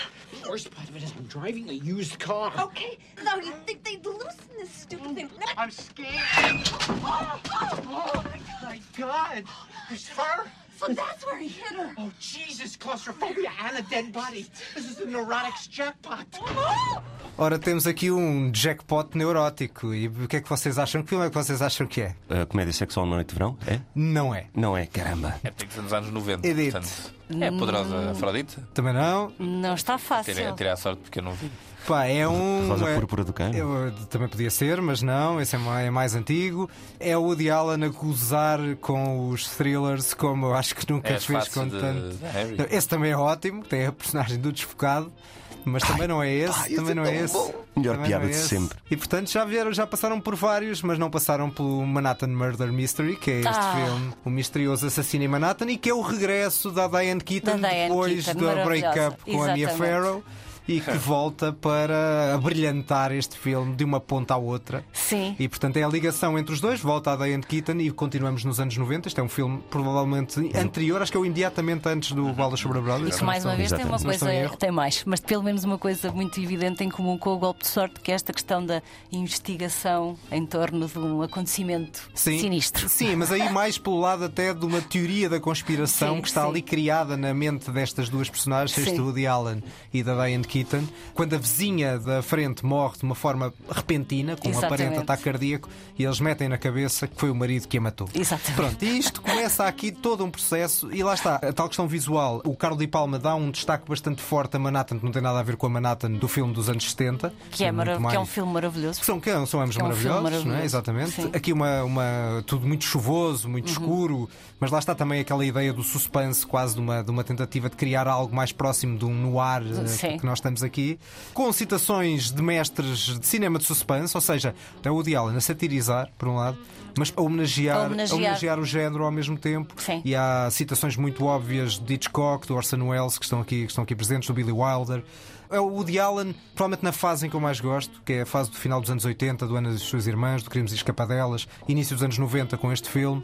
Speaker 18: The worst part of it is I'm driving a used car.
Speaker 16: Okay, now you think they'd loosen this stupid thing?
Speaker 18: I'm scared. Oh, oh my God. It's her.
Speaker 16: So that's where he hit her.
Speaker 18: Oh, Jesus. Claustrophobia and a dead body. This is the neurotics jackpot.
Speaker 1: Ora, temos aqui um jackpot neurótico. E o que é que vocês acham? Que filme é que vocês acham que é?
Speaker 6: A comédia sexual na noite de verão? É?
Speaker 1: Não é.
Speaker 6: Não é, caramba.
Speaker 2: É tem que ser nos anos 90.
Speaker 1: Edith.
Speaker 2: Portanto, é a poderosa Afrodite?
Speaker 1: Também não?
Speaker 5: Não está fácil.
Speaker 2: Tirei, tirei a sorte porque eu não vi.
Speaker 1: Pá, é um.
Speaker 6: Rosa
Speaker 1: é-
Speaker 6: Púrpura do Cairo?
Speaker 1: Eu- também podia ser, mas não, esse é mais, é mais antigo. É o Woody Allen a gozar com os thrillers, como eu acho que nunca
Speaker 2: É as
Speaker 1: fez com
Speaker 2: de-
Speaker 1: tanto.
Speaker 2: de Harry.
Speaker 1: Esse também é ótimo, tem a personagem do desfocado. Mas também não é esse,
Speaker 6: pá,
Speaker 1: também
Speaker 6: é
Speaker 1: não é
Speaker 6: tão
Speaker 1: esse.
Speaker 6: bom. Melhor
Speaker 1: Também
Speaker 6: piada
Speaker 1: é
Speaker 6: de
Speaker 1: esse.
Speaker 6: sempre.
Speaker 1: E portanto já vieram, já passaram por vários, mas não passaram pelo Manhattan Murder Mystery, que é este
Speaker 5: Ah.
Speaker 1: filme, o misterioso assassino em Manhattan, e que é o regresso da Diane Keaton
Speaker 5: Da Diane
Speaker 1: depois
Speaker 5: Keaton,
Speaker 1: da
Speaker 5: maravilhosa.
Speaker 1: break-up com a Mia. Farrow. E que volta para abrilhantar este filme de uma ponta à outra.
Speaker 5: Sim.
Speaker 1: E portanto é a ligação entre os dois, volta a Diane Keaton e continuamos nos anos 90. Este é um filme provavelmente anterior, acho que é o imediatamente antes do Balas sobre a Brothers.
Speaker 5: Que mais uma vez tem uma coisa, tem mais, mas pelo menos uma coisa muito evidente em comum com o golpe de sorte, que é esta questão da investigação em torno de um acontecimento
Speaker 1: Sim.
Speaker 5: sinistro.
Speaker 1: Sim, mas aí mais pelo lado até de uma teoria da conspiração
Speaker 5: Sim,
Speaker 1: que está
Speaker 5: sim.
Speaker 1: ali criada na mente destas duas personagens,
Speaker 5: Sim.
Speaker 1: este Woody Allen e da Diane Keaton, quando a vizinha da frente morre de uma forma repentina, com um
Speaker 5: Exatamente.
Speaker 1: aparente ataque cardíaco, e eles metem na cabeça que foi o marido que a matou.
Speaker 5: Exatamente.
Speaker 1: Pronto, e isto começa aqui todo um processo, e lá está, a tal questão visual. O Carlo Di Palma dá um destaque bastante forte a Manhattan, que não tem nada a ver com a Manhattan do filme dos anos 70.
Speaker 5: Que é, marav-
Speaker 1: mais-
Speaker 5: que é um filme maravilhoso.
Speaker 1: são, que são ambos
Speaker 5: Que é um
Speaker 1: maravilhosos, não é?
Speaker 5: maravilhoso.
Speaker 1: Exatamente.
Speaker 5: Sim.
Speaker 1: Aqui uma, uma, tudo muito chuvoso, muito escuro, mas lá está também aquela ideia do suspense, quase de uma, de uma tentativa de criar algo mais próximo de um noir eh,
Speaker 5: Sim.
Speaker 1: que nós estamos aqui, com citações de mestres de cinema de suspense, ou seja, é o Woody Allen a satirizar, por um lado, mas a homenagear,
Speaker 5: A
Speaker 1: a
Speaker 5: homenagear.
Speaker 1: homenagear o género ao mesmo tempo.
Speaker 5: Sim.
Speaker 1: E há citações muito óbvias de Hitchcock, do Orson Welles, que estão aqui, que estão aqui presentes, do Billy Wilder. É o Woody Allen, provavelmente na fase em que eu mais gosto, que é a fase do final dos anos 80, do Ana e as suas irmãs, do Crimes e Escapadelas, início dos anos 90 com este filme.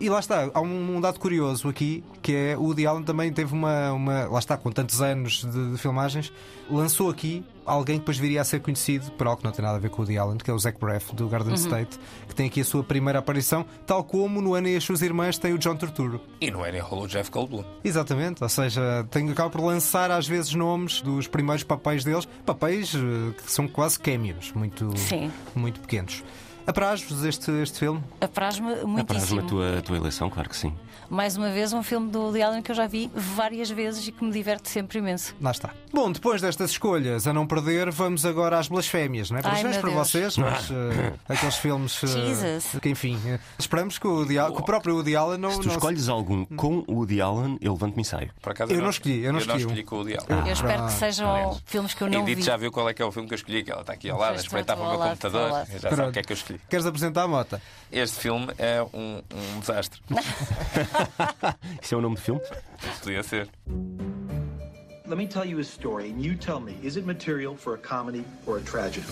Speaker 1: E lá está, há um, um dado curioso aqui, que é o Woody Allen também teve uma. uma lá está, com tantos anos de, de filmagens, lançou aqui alguém que depois viria a ser conhecido por algo que não tem nada a ver com o Woody Allen, que é o Zach Braff, do Garden
Speaker 2: Uhum.
Speaker 1: State, que tem aqui a sua primeira aparição, tal como no Ana e as suas irmãs tem o John Turturro.
Speaker 2: E não é nem rolo o Jeff Goldblum.
Speaker 1: Exatamente, ou seja, tem acaba por lançar às vezes nomes dos primeiros papéis deles, papéis eh, que são quase cameos, muito,
Speaker 5: Sim.
Speaker 1: muito pequenos. Apraz-vos este, este filme?
Speaker 5: Apraz-me
Speaker 6: Apraz-me
Speaker 5: muitíssimo.
Speaker 6: a tua, a tua eleição, claro que sim.
Speaker 5: Mais uma vez, um filme do Woody Allen que eu já vi várias vezes e que me diverte sempre imenso.
Speaker 1: Lá está. Bom, depois destas escolhas a não perder, vamos agora às blasfémias, não é?
Speaker 5: Ai,
Speaker 1: Blasfémias para
Speaker 5: Deus.
Speaker 1: vocês, mas eh, aqueles filmes
Speaker 5: Jesus.
Speaker 1: que, enfim, eh, esperamos que o, Woody Al- que o próprio Woody Allen não.
Speaker 6: Se tu
Speaker 1: não-
Speaker 6: escolhes algum com o Woody Allen, eu levanto-me e saio.
Speaker 2: Por acaso
Speaker 1: Eu não escolhi, eu não escolhi um.
Speaker 2: escolhi com o Woody Allen.
Speaker 5: eu espero que sejam
Speaker 2: aliás.
Speaker 5: filmes que eu não
Speaker 2: Edith
Speaker 5: vi.
Speaker 2: já viu qual é que é o filme que eu escolhi, que ela está aqui ao lado, a espreitar para o meu computador. Já sabe o que é que eu escolhi.
Speaker 1: Queres apresentar a mota?
Speaker 2: Este filme é um, um desastre.
Speaker 6: Isso é o nome do filme?
Speaker 2: Podia ser.
Speaker 19: Let me tell you a story, and you tell me is it material for a comedy or a tragedy?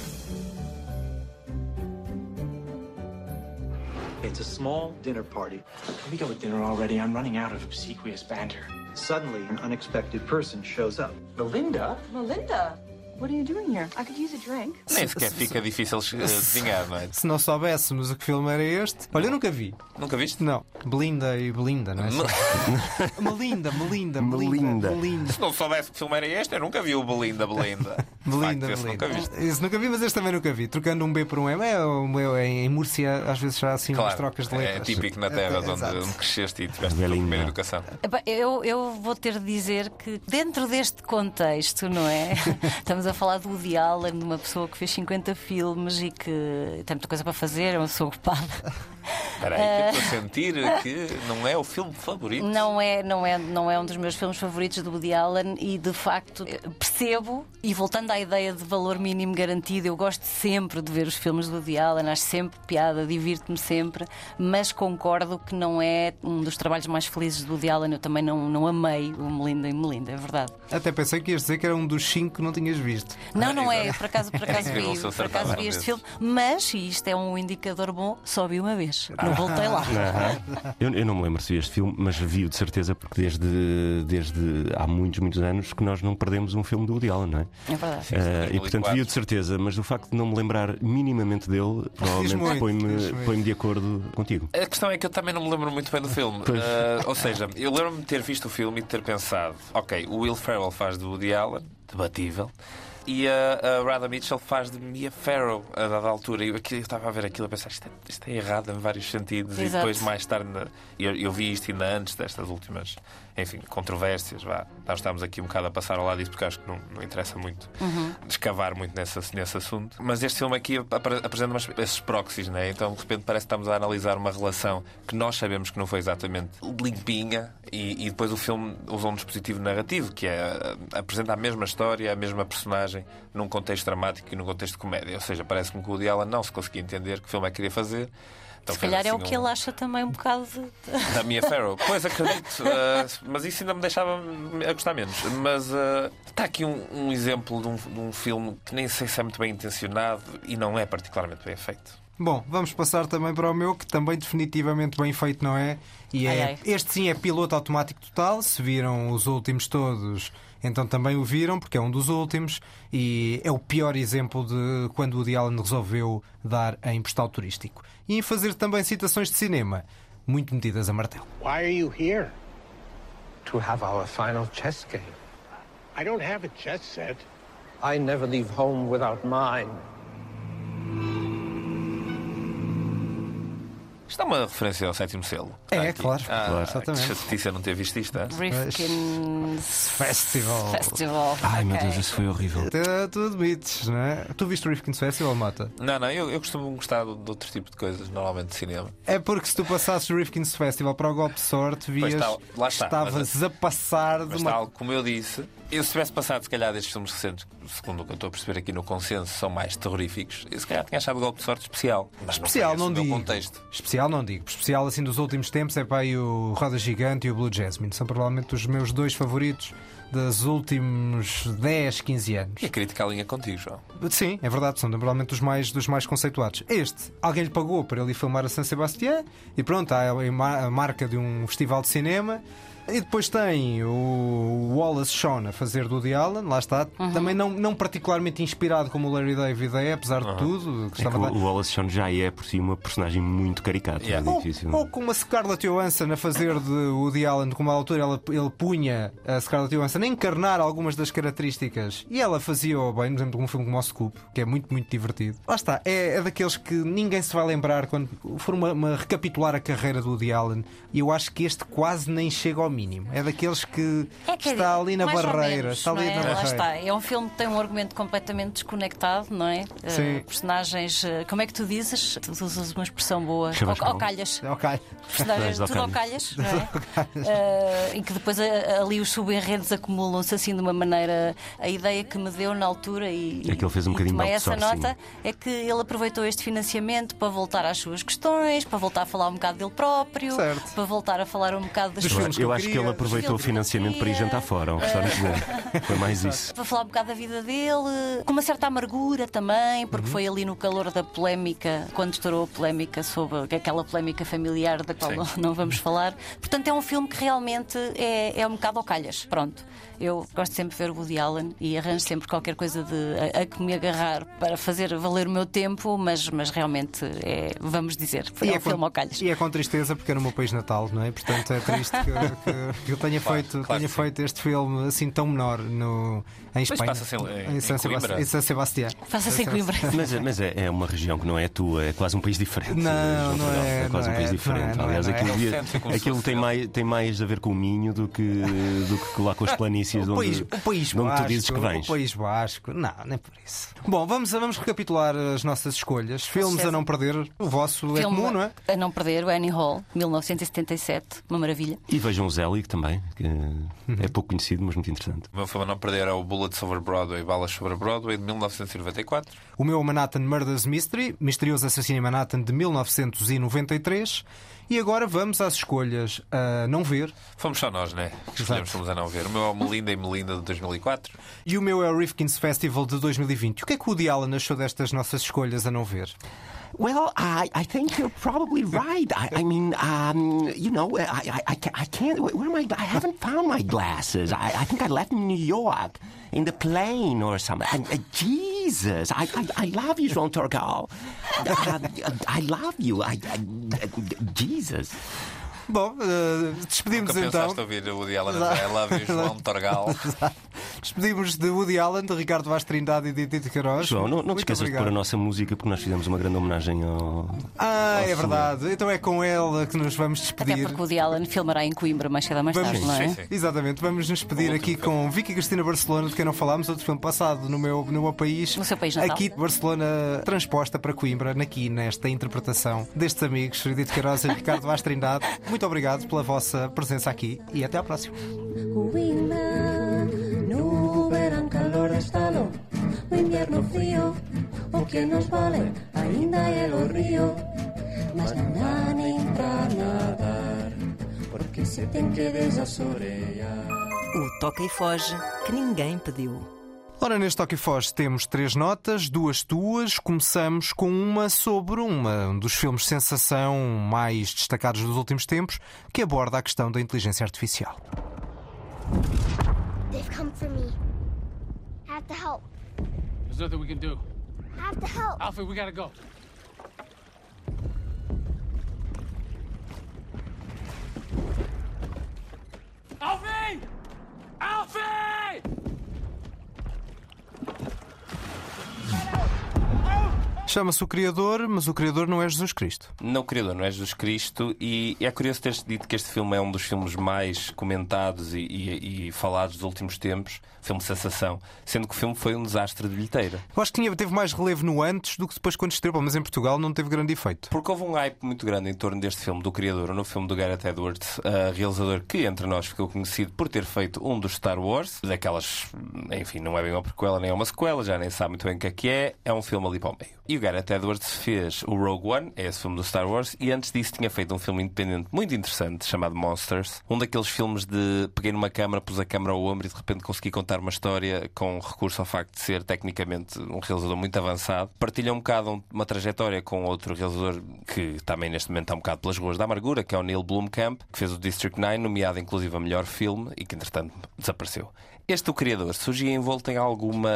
Speaker 19: It's a small dinner party.
Speaker 9: Can we go with dinner already? I'm running out of obsequious banter.
Speaker 19: Suddenly, an unexpected person shows up.
Speaker 9: Melinda?
Speaker 16: Melinda, what are you doing here? I could use a drink.
Speaker 2: Nem sequer fica difícil adivinhar, não é?
Speaker 1: Se não soubéssemos o que filme era este. Olha, eu nunca vi.
Speaker 2: Nunca viste?
Speaker 1: Não. Belinda e Belinda, não é? Melinda, Melinda, Melinda. Melinda.
Speaker 2: Se não soubesse que filme era este, eu nunca vi o Belinda, Belinda.
Speaker 1: Belinda,
Speaker 2: Facto, esse
Speaker 1: Belinda.
Speaker 2: nunca viste.
Speaker 1: Esse nunca vi, mas este também nunca vi. Trocando um B por um M. É, o meu, em Múrcia, às vezes já há assim umas
Speaker 2: Claro,
Speaker 1: trocas de letras.
Speaker 2: é típico na terra de
Speaker 1: Exato.
Speaker 2: onde, onde cresceste e tiveste a tua primeira educação.
Speaker 5: Eu, eu vou ter de dizer que, dentro deste contexto, não é? Estamos a falar do Woody Allen, de uma pessoa que fez 50 filmes e que tem muita coisa para fazer, é uma pessoa ocupada.
Speaker 2: Espera aí, que estou a sentir que não é o filme favorito.
Speaker 5: Não é, não, é, não é um dos meus filmes favoritos do Woody Allen e de facto percebo, e voltando à ideia de valor mínimo garantido, eu gosto sempre de ver os filmes do Woody Allen, acho sempre piada, divirto-me sempre, mas concordo que não é um dos trabalhos mais felizes do Woody Allen. Eu também não, não amei o Melinda e Melinda, é verdade.
Speaker 1: Até pensei que ias dizer que era um dos cinco que não tinhas visto.
Speaker 5: Não, não é, por acaso, por acaso vi, por acaso vi este filme, mas, e isto é um indicador bom, só vi uma vez, não voltei lá.
Speaker 6: Eu, eu não me lembro se vi este filme, mas vi-o de certeza porque desde, desde há muitos, muitos anos que nós não perdemos um filme do Woody Allen, não é?
Speaker 5: É verdade.
Speaker 2: Sim,
Speaker 6: Eh, e
Speaker 2: 2004.
Speaker 6: portanto vi-o de certeza, mas o facto de não me lembrar minimamente dele provavelmente põe-me põe de acordo contigo.
Speaker 2: A questão é que eu também não me lembro muito bem do filme. Ah, ou seja, eu lembro-me de ter visto o filme e de ter pensado: ok, o Will Ferrell faz de Woody Allen, debatível, e a, a Radha Mitchell faz de Mia Farrow a dada altura. E eu, aquilo- eu estava a ver aquilo a pensar: isto é, isto é errado em vários sentidos. E
Speaker 5: Exato.
Speaker 2: depois, mais tarde, na- eu, eu vi isto ainda antes destas últimas, enfim, controvérsias. Vá. Nós estamos aqui um bocado a passar ao lado disso porque acho que não, não interessa muito escavar muito nesse, nesse assunto. Mas este filme aqui apre- apresenta umas, esses proxies, né? então de repente parece que estamos a analisar uma relação que nós sabemos que não foi exatamente limpinha e, e depois o filme usa um dispositivo narrativo que é apresenta a mesma história, a mesma personagem num contexto dramático e num contexto de comédia. Ou seja, parece-me que o Woody Allen não se conseguia entender que filme é que queria fazer. Então
Speaker 5: Se calhar é
Speaker 2: assim
Speaker 5: o que
Speaker 2: um-
Speaker 5: ele acha também um bocado de.
Speaker 2: da Mia Farrow. Pois acredito, eh, mas isso ainda me deixava a gostar menos. Mas eh, está aqui um, um exemplo de um, de um filme que nem sei se é muito bem intencionado e não é particularmente bem feito.
Speaker 1: Bom, vamos passar também para o meu, que também definitivamente bem feito não é. E
Speaker 5: Ai,
Speaker 1: é
Speaker 5: ai.
Speaker 1: este sim é piloto automático total. Se viram os últimos todos, então também o viram, porque é um dos últimos. E é o pior exemplo de quando o Woody Allen resolveu dar em postal turístico. E em fazer também citações de cinema, muito metidas a martelo.
Speaker 17: Why are you here?
Speaker 9: To have our final chess game.
Speaker 17: I don't have a chess set.
Speaker 9: I never leave home without mine.
Speaker 2: Isto é uma referência ao sétimo selo.
Speaker 1: É,
Speaker 2: aqui.
Speaker 1: claro,
Speaker 2: Ah,
Speaker 1: claro, exatamente.
Speaker 2: Que chatice eu não ter visto isto. é?
Speaker 5: Rifkin
Speaker 1: Festival.
Speaker 5: Festival.
Speaker 6: Ai meu
Speaker 5: ok.
Speaker 6: Deus, isso foi horrível.
Speaker 1: Tu, tu admites, não é? Tu viste o Rifkin's Festival, Mota?
Speaker 2: Não, não, eu, eu costumo gostar de, de outro tipo de coisas, normalmente de cinema.
Speaker 1: É porque se tu passasses o Rifkin's Festival para o golpe de sorte, vias
Speaker 2: está, lá está,
Speaker 1: estavas a passar de
Speaker 2: Mas
Speaker 1: uma.
Speaker 2: tal como eu disse, eu se tivesse passado, se calhar, destes filmes recentes, segundo o que eu estou a perceber aqui no consenso, são mais terroríficos, eu se calhar tinha achado o golpe de sorte especial. Mas
Speaker 1: Especial,
Speaker 2: não,
Speaker 1: não
Speaker 2: meu
Speaker 1: digo.
Speaker 2: contexto.
Speaker 1: Especial não digo. Especial assim dos últimos tempos é para aí o Roda Gigante e o Blue Jasmine. São provavelmente os meus dois favoritos dos últimos 10, 15 anos.
Speaker 2: E a crítica alinha contigo, João.
Speaker 1: Sim, é verdade, são provavelmente os mais, dos mais conceituados. Este, alguém lhe pagou para ele filmar a San Sebastián e pronto, há a marca de um festival de cinema. E depois tem o Wallace Shawn a fazer do Woody Allen, lá está. Também não, não particularmente inspirado como o Larry David é, apesar de tudo.
Speaker 6: É
Speaker 1: de-
Speaker 6: o Wallace Shawn já é por si uma personagem muito caricata. É difícil.
Speaker 1: Ou com uma Scarlett Johansson a fazer de Woody Allen, como à altura ela, ele punha a Scarlett Johansson a encarnar algumas das características e ela fazia-o bem, por exemplo, um filme como o Scoop, que é muito, muito divertido. Lá está, é, é daqueles que ninguém se vai lembrar quando for uma, uma recapitular a carreira do Woody Allen e eu acho que este quase nem chega ao mínimo. É daqueles que,
Speaker 5: É que
Speaker 1: está ali na barreira.
Speaker 5: menos,
Speaker 1: está ali
Speaker 5: é?
Speaker 1: na
Speaker 5: Lá
Speaker 1: barreira.
Speaker 5: está. É um filme que tem um argumento completamente desconectado, não é? Eh,
Speaker 1: Sim.
Speaker 5: personagens. eh, como é que tu dizes? Tu usas uma expressão boa. Ao, ao calhas.
Speaker 1: Ok.
Speaker 5: Personagens
Speaker 1: Mas
Speaker 5: tudo ao calhas, não é? Eh, e que depois eh, ali os subenredos acumulam-se assim de uma maneira. A ideia que me deu na altura e,
Speaker 6: É que ele fez um bocadinho
Speaker 5: tomei essa nota é que ele aproveitou este financiamento para voltar às suas questões, para voltar a falar um bocado dele próprio,
Speaker 1: Certo.
Speaker 5: para voltar a falar um bocado das
Speaker 6: Eu,
Speaker 5: coisas
Speaker 6: eu acho que ele aproveitou o financiamento para ir jantar fora, um restaurante bom. Foi mais isso.
Speaker 5: para falar um bocado da vida dele, com uma certa amargura também, porque foi ali no calor da polémica, quando estourou a polémica sobre aquela polémica familiar da qual
Speaker 2: Sim.
Speaker 5: não, não vamos falar. Portanto, é um filme que realmente é, é um bocado ao calhas. Pronto. Eu gosto sempre de ver o Woody Allen e arranjo sempre qualquer coisa de, a, a que me agarrar para fazer valer o meu tempo, mas, mas realmente é, vamos dizer, é, um
Speaker 1: com,
Speaker 5: filme ao calhas.
Speaker 1: e é com tristeza porque é no meu país natal, não é? Portanto é triste que, que- que eu tenha,
Speaker 2: Claro,
Speaker 1: feito,
Speaker 2: claro
Speaker 1: tenha feito este filme assim tão menor no, em Espanha.
Speaker 2: em- em
Speaker 1: San
Speaker 2: Coimbra.
Speaker 1: Em San Sebastián.
Speaker 5: Faça-se em Coimbra.
Speaker 6: Mas, é- mas é, é uma região que não é tua, é quase um país diferente.
Speaker 1: Não, não
Speaker 6: Portugal.
Speaker 1: é,
Speaker 6: quase
Speaker 1: não
Speaker 6: um país
Speaker 1: é,
Speaker 6: diferente.
Speaker 1: não é, não
Speaker 6: Aliás,
Speaker 1: é, não é.
Speaker 6: aquilo,
Speaker 2: É
Speaker 6: aquilo tem, mais, tem mais a ver com o Minho do que, do que lá com as planícies
Speaker 1: O
Speaker 6: onde,
Speaker 1: país, o país
Speaker 6: de onde
Speaker 1: Basco,
Speaker 6: tu dizes que vens.
Speaker 1: O País Basco. Não, nem por isso. Bom, vamos, vamos recapitular as nossas escolhas. Filmes a não perder. O vosso é
Speaker 5: Filme
Speaker 1: comum, não é?
Speaker 5: A não perder, o Annie Hall, 1977, uma maravilha.
Speaker 6: E vejam o Zelig também, que
Speaker 1: Uhum.
Speaker 6: é pouco conhecido, mas muito interessante.
Speaker 2: O meu filme a não perder é o Bullets Over Broadway, Balas sobre Broadway, de 1994.
Speaker 1: O meu Manhattan Murders Mystery, Misterioso Assassino em Manhattan de 1993. E agora vamos às escolhas a não ver.
Speaker 2: Fomos só nós, né? Que escolhemos filmes a não ver. O meu é o Melinda e Melinda de 2004.
Speaker 1: E o meu é o Rifkin's Festival de 2020. O que é que o Woody Allen achou destas nossas escolhas a não ver?
Speaker 7: Well, I, I think you're probably right. I, I mean, um, you know, I, I, I can't. Where am I? I haven't found my glasses. I, I think I left them in New York in the plane or something. And, uh, Jesus, I, I, I love you, João Torgal. Uh, I love you. I, I, Jesus.
Speaker 1: Bom, eh, despedimos
Speaker 2: Nunca
Speaker 1: então.
Speaker 2: pensaste ouvir o Woody Allen a dizer I love you, João Torgal.
Speaker 1: Despedimos de Woody Allen, de Ricardo Vaz Trindade e de Tito Queiroz.
Speaker 6: João, não, não te esqueças de
Speaker 1: obrigado.
Speaker 6: pôr a nossa música porque nós fizemos uma grande homenagem ao.
Speaker 1: Ah,
Speaker 6: ao
Speaker 1: é
Speaker 6: senhor.
Speaker 1: verdade. Então é com ela que nos vamos
Speaker 5: Até
Speaker 1: despedir.
Speaker 5: porque o Woody Allen filmará em Coimbra mais cedo ou mais
Speaker 1: Vamos,
Speaker 5: tarde, não é?
Speaker 1: Exatamente, vamos nos despedir aqui com Vicky Cristina Barcelona, de quem não falámos, outro filme passado no meu, no meu país.
Speaker 5: No seu país natal.
Speaker 1: Aqui, Barcelona, transposta para Coimbra, aqui nesta interpretação destes amigos, Fredito Queiroz e Ricardo Vaz Trindade. Muito obrigado pela vossa presença aqui e até à próxima.
Speaker 20: Estalo, o invierno frío, o que nos vale ainda é o río, mas não dá nem pra nadar, porque se tem que desasorear.
Speaker 3: O Toca e Foge que ninguém pediu.
Speaker 1: Ora, neste Toque e Foz temos três notas, duas tuas. Começamos com uma sobre uma, um dos filmes de sensação mais destacados dos últimos tempos, que aborda a questão da inteligência artificial.
Speaker 21: They've come for me. I have to help.
Speaker 22: There's nothing we can do.
Speaker 21: I have to help.
Speaker 22: Alfred, we gotta go. Alfie! Alfie!
Speaker 1: Chama-se o Criador, mas o Criador não é Jesus Cristo.
Speaker 2: Não, o Criador não é Jesus Cristo e é curioso teres dito que este filme é um dos filmes mais comentados e, e- e falados dos últimos tempos, filme sensação, sendo que o filme foi um desastre de bilheteira.
Speaker 1: Eu acho que tinha, teve mais relevo no antes do que depois quando estreou, mas em Portugal não teve grande efeito.
Speaker 2: Porque houve um hype muito grande em torno deste filme do Criador, no filme do Gareth Edwards, uh, realizador que entre nós ficou conhecido por ter feito um dos Star Wars, daquelas, enfim, não é bem uma prequela nem é uma sequela, já nem sabe muito bem o que é que é, é um filme ali para o meio. E o Gareth Edwards fez o Rogue One, é esse filme do Star Wars, e antes disso tinha feito um filme independente muito interessante chamado Monsters, um daqueles filmes de peguei numa câmara, pus a câmara ao ombro e de repente consegui contar uma história com recurso ao facto de ser tecnicamente um realizador muito avançado. Partilha um bocado um- uma trajetória com outro realizador que também neste momento está um bocado pelas ruas da amargura, que é o Neil Blomkamp, que fez o District 9, nomeado inclusive a melhor filme e que entretanto desapareceu. Este, o criador, surgia envolto em alguma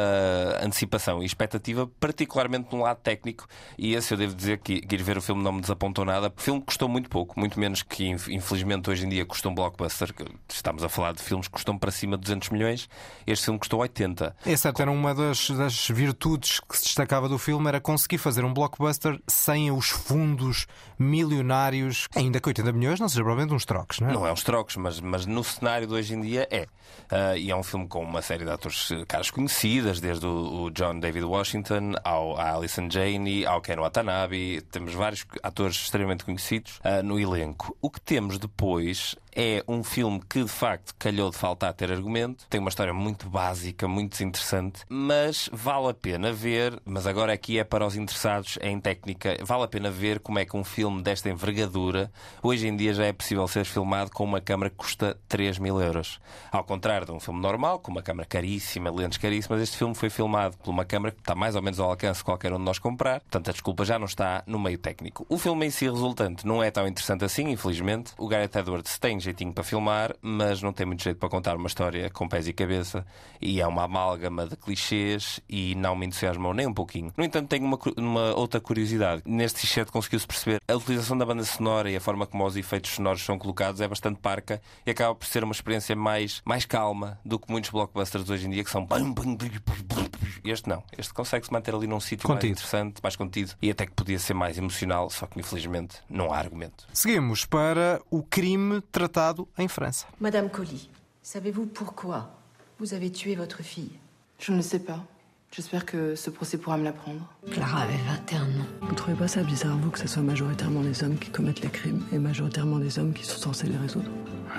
Speaker 2: antecipação e expectativa, particularmente no lado técnico, e esse eu devo dizer que, que ir ver o filme não me desapontou nada. O filme custou muito pouco, muito menos que inf- infelizmente hoje em dia custa um blockbuster. Estamos a falar de filmes que custam para cima de 200 milhões, este filme custou 80.
Speaker 1: Essa até era uma das, das virtudes que se destacava do filme, era conseguir fazer um blockbuster sem os fundos milionários, ainda que 80 milhões, não seja provavelmente uns trocos, não é?
Speaker 2: Não é uns trocos, mas, mas no cenário de hoje em dia é. Ah, e é um filme com uma série de atores eh, caras conhecidas, desde o, o John David Washington ao a Alison Janney, ao Ken Watanabe. Temos vários atores extremamente conhecidos ah, no elenco. O que temos depois é um filme que de facto calhou de faltar ter argumento. Tem uma história muito básica, muito desinteressante, mas vale a pena ver. Mas agora aqui é para os interessados em técnica. Vale a pena ver como é que um filme desta envergadura hoje em dia já é possível ser filmado com uma câmara que custa 3 mil euros. Ao contrário de um filme normal, com uma câmara caríssima, lentes caríssimas, este filme foi filmado por uma câmara que está mais ou menos ao alcance de qualquer um de nós comprar. Portanto, a desculpa já não está no meio técnico. O filme em si resultante não é tão interessante assim, infelizmente. O Gareth Edwards tem jeitinho para filmar, mas não tem muito jeito para contar uma história com pés e cabeça. E é uma amálgama de clichês e não me entusiasmou nem um pouquinho. No entanto, tenho uma, uma outra curiosidade. Neste exceto conseguiu-se perceber a utilização da banda sonora e a forma como os efeitos sonoros são colocados é bastante parca e acaba por ser uma experiência mais, mais calma do que muitos blockbusters hoje em dia que são. Este não. Este consegue-se manter ali num sítio mais interessante, mais contido e até que podia ser mais emocional, só que infelizmente não há argumento.
Speaker 1: Seguimos para o crime tratado em França.
Speaker 13: Madame Colly, savez-vous pourquoi vous avez tué votre fille
Speaker 23: Je ne sais pas. J'espère que ce procès pourra me l'apprendre.
Speaker 13: Clara avait 21 ans.
Speaker 24: Vous trouvez pas ça bizarre, vous, que ce soit majoritairement les hommes qui commettent les crimes et majoritairement les hommes qui sont censés les résoudre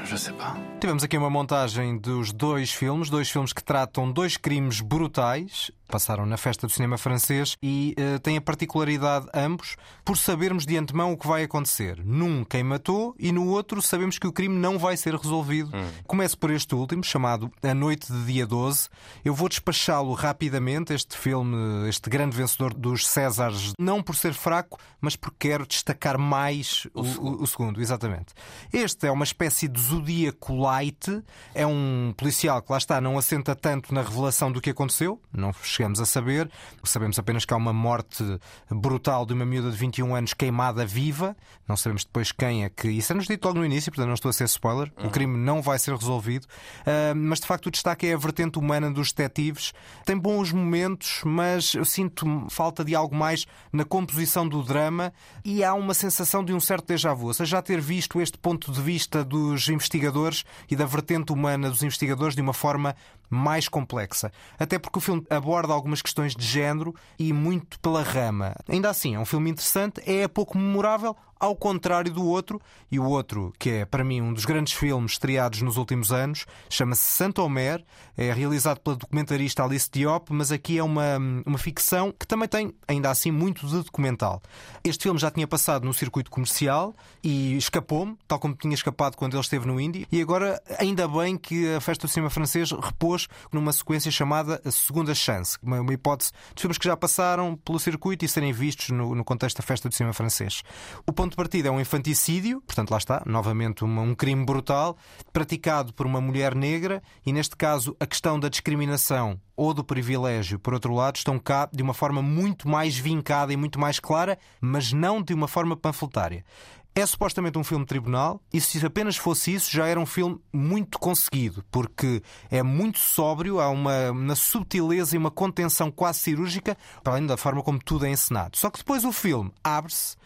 Speaker 12: Je sais pas.
Speaker 1: Tivemos aqui uma montagem dos dois filmes, dois filmes que tratam dois crimes brutais, passaram na festa do cinema francês e eh, têm a particularidade ambos por sabermos de antemão o que vai acontecer. Num quem matou e no outro sabemos que o crime não vai ser resolvido. Começo por este último, chamado A Noite de Dia 12. Eu vou despachá-lo rapidamente, este filme, este grande vencedor dos Césares, não por ser fraco, mas porque quero destacar mais o, o- o segundo, exatamente. Este é uma espécie de zodíaco light, é um policial que lá está, não assenta tanto na revelação do que aconteceu, não chegamos a saber, sabemos apenas que há uma morte brutal de uma miúda de 21 anos queimada viva, não sabemos depois quem é que. Isso é-nos dito logo no início, portanto não estou a ser spoiler, o crime não vai ser resolvido, Ah, mas de facto o destaque é a vertente humana dos detetives. Tem bons momentos, mas eu sinto falta de algo mais na composição do drama e há uma sensação de um certo déjà vu. Ou seja, já ter visto este ponto de vista dos investigadores e da vertente humana dos investigadores de uma forma mais complexa. Até porque o filme aborda algumas questões de género e muito pela rama. Ainda assim, é um filme interessante, é pouco memorável, ao contrário do outro, e o outro, que é para mim um dos grandes filmes estreados nos últimos anos, chama-se Santo Omer, é realizado pela documentarista Alice Diop, mas aqui é uma, uma ficção que também tem, ainda assim, muito de documental. Este filme já tinha passado no circuito comercial e escapou-me, tal como tinha escapado quando ele esteve no Indie, e agora, ainda bem que a Festa do Cinema Francês repôs numa sequência chamada A Segunda Chance, uma, uma hipótese de filmes que já passaram pelo circuito e serem vistos no, no contexto da Festa do Cinema Francês. O ponto de partida é um infanticídio, portanto, lá está, novamente uma- um crime brutal, praticado por uma mulher negra, e neste caso a questão da discriminação ou do privilégio, por outro lado, estão cá de uma forma muito mais vincada e muito mais clara, mas não de uma forma panfletária. É supostamente um filme tribunal, e se apenas fosse isso, já era um filme muito conseguido, porque é muito sóbrio, há uma, uma subtileza e uma contenção quase cirúrgica, para além da forma como tudo é encenado. Só que depois o filme abre-se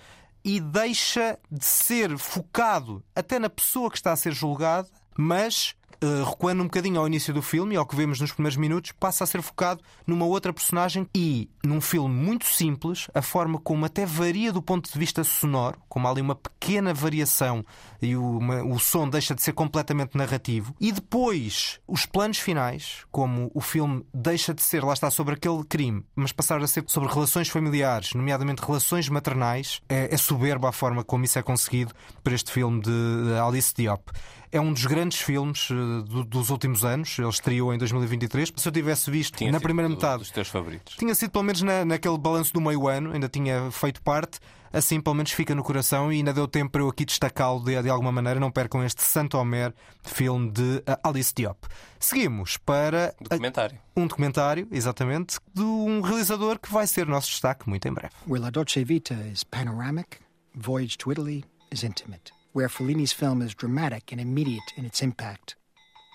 Speaker 1: e deixa de ser focado até na pessoa que está a ser julgada, mas recuando um bocadinho ao início do filme e ao que vemos nos primeiros minutos, passa a ser focado numa outra personagem e, num filme muito simples, a forma como até varia do ponto de vista sonoro, como há ali uma pequena variação e o, uma, o som deixa de ser completamente narrativo, e depois os planos finais, como o filme deixa de ser, lá está, sobre aquele crime, mas passar a ser sobre relações familiares, nomeadamente relações maternais, é, é soberba a forma como isso é conseguido por este filme de Alice Diop. É um dos grandes filmes uh, do, dos últimos anos. Ele estreou em 2023. Se eu tivesse visto
Speaker 2: tinha
Speaker 1: na primeira
Speaker 2: do,
Speaker 1: metade.
Speaker 2: Dos teus favoritos.
Speaker 1: Tinha sido pelo menos na, naquele balanço do meio ano, ainda tinha feito parte. Assim, pelo menos fica no coração e ainda deu tempo para eu aqui destacá-lo de, de, alguma maneira. Não percam este Santo Homer, filme de uh, Alice Diop. Seguimos para.
Speaker 2: Documentário.
Speaker 1: A, um documentário, exatamente, de um realizador que vai ser nosso destaque muito em breve.
Speaker 25: Where La Dolce Vita is panoramic, Voyage to Italy is intimate. Where Fellini's film is dramatic and immediate in its impact,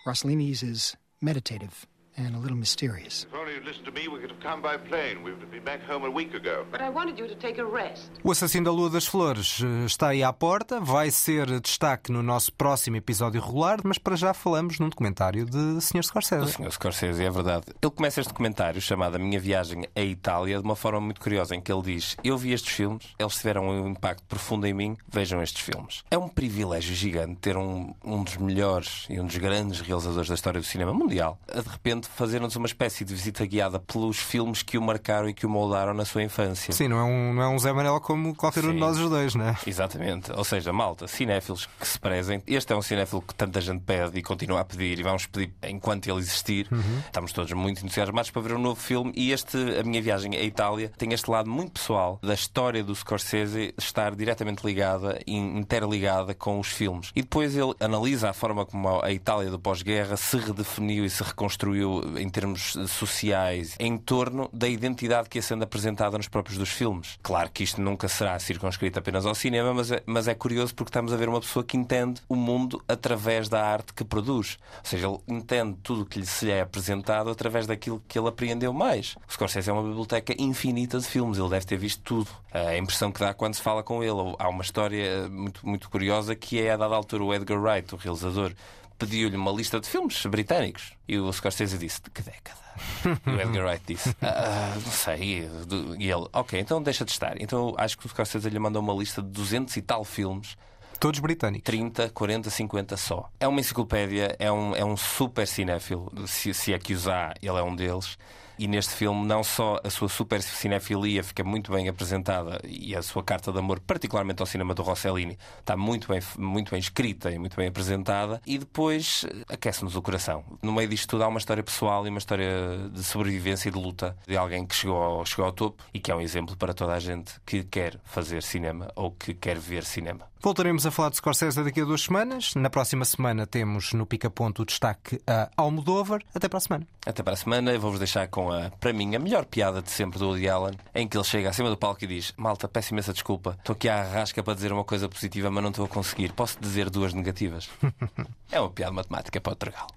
Speaker 25: Rossellini's is meditative and a little mysterious.
Speaker 26: If only you'd listened to me, we could have come by plane. We would have been back home a week ago.
Speaker 16: But I wanted you to take a rest.
Speaker 1: O Assassino da Lua das Flores eh, está aí à porta, vai ser destaque no nosso próximo episódio regular, mas para já falamos num documentário de Sr. Scorsese.
Speaker 2: Do Sr. Scorsese, é verdade. Ele começa este documentário chamado A Minha Viagem à Itália de uma forma muito curiosa, em que ele diz: Eu vi estes filmes, eles tiveram um impacto profundo em mim, vejam estes filmes. É um privilégio gigante ter um, um dos melhores e um dos grandes realizadores da história do cinema mundial a de repente fazer-nos uma espécie de visita guiada pelos filmes que o marcaram e que o moldaram na sua infância.
Speaker 1: Sim, não é um, não é um Zé Manel como qualquer um de nós os dois, não é?
Speaker 2: Exatamente. Ou seja, malta, cinéfilos que se prezem. Este é um cinéfilo que tanta gente pede e continua a pedir e vamos pedir enquanto ele existir.
Speaker 1: Uhum.
Speaker 2: Estamos todos muito entusiasmados para ver um novo filme e este, A Minha Viagem à Itália, tem este lado muito pessoal da história do Scorsese estar diretamente ligada e interligada com os filmes. E depois ele analisa a forma como a Itália do pós-guerra se redefiniu e se reconstruiu em termos sociais em torno da identidade que ia sendo apresentada nos próprios dos filmes. Claro que isto nunca será circunscrito apenas ao cinema, mas é, mas é curioso porque estamos a ver uma pessoa que entende o mundo através da arte que produz. Ou seja, ele entende tudo o que lhe se é apresentado através daquilo que ele apreendeu mais. O Scorsese é uma biblioteca infinita de filmes, ele deve ter visto tudo. A impressão que dá quando se fala com ele. Há uma história muito, muito curiosa que é, a dada altura, o Edgar Wright, o realizador, pediu-lhe uma lista de filmes britânicos. E o Scorsese disse: De que década? E o Edgar Wright disse: ah, Não sei. E ele: Ok, então deixa de estar. Então acho que o Scorsese lhe mandou uma lista de 200 e tal filmes.
Speaker 1: Todos britânicos.
Speaker 2: 30, 40, 50 só. É uma enciclopédia, é um, é um super cinéfilo. Se, se é que há, ele é um deles. E neste filme, não só a sua super cinefilia fica muito bem apresentada e a sua carta de amor, particularmente ao cinema do Rossellini, está muito bem, muito bem escrita e muito bem apresentada, e depois aquece-nos o coração. No meio disto tudo há uma história pessoal e uma história de sobrevivência e de luta de alguém que chegou ao, chegou ao topo e que é um exemplo para toda a gente que quer fazer cinema ou que quer ver cinema.
Speaker 1: Voltaremos a falar de Scorsese daqui a duas semanas. Na próxima semana temos no Pica Ponto o destaque a Almodóvar. Até para a semana.
Speaker 2: Até para a semana. Eu vou-vos deixar com a, para mim, a melhor piada de sempre do Woody Allen, em que ele chega acima do palco e diz: Malta, peço imensa desculpa. Estou aqui à arrasca para dizer uma coisa positiva, mas não estou a conseguir. Posso dizer duas negativas? é uma piada matemática para o Tregal.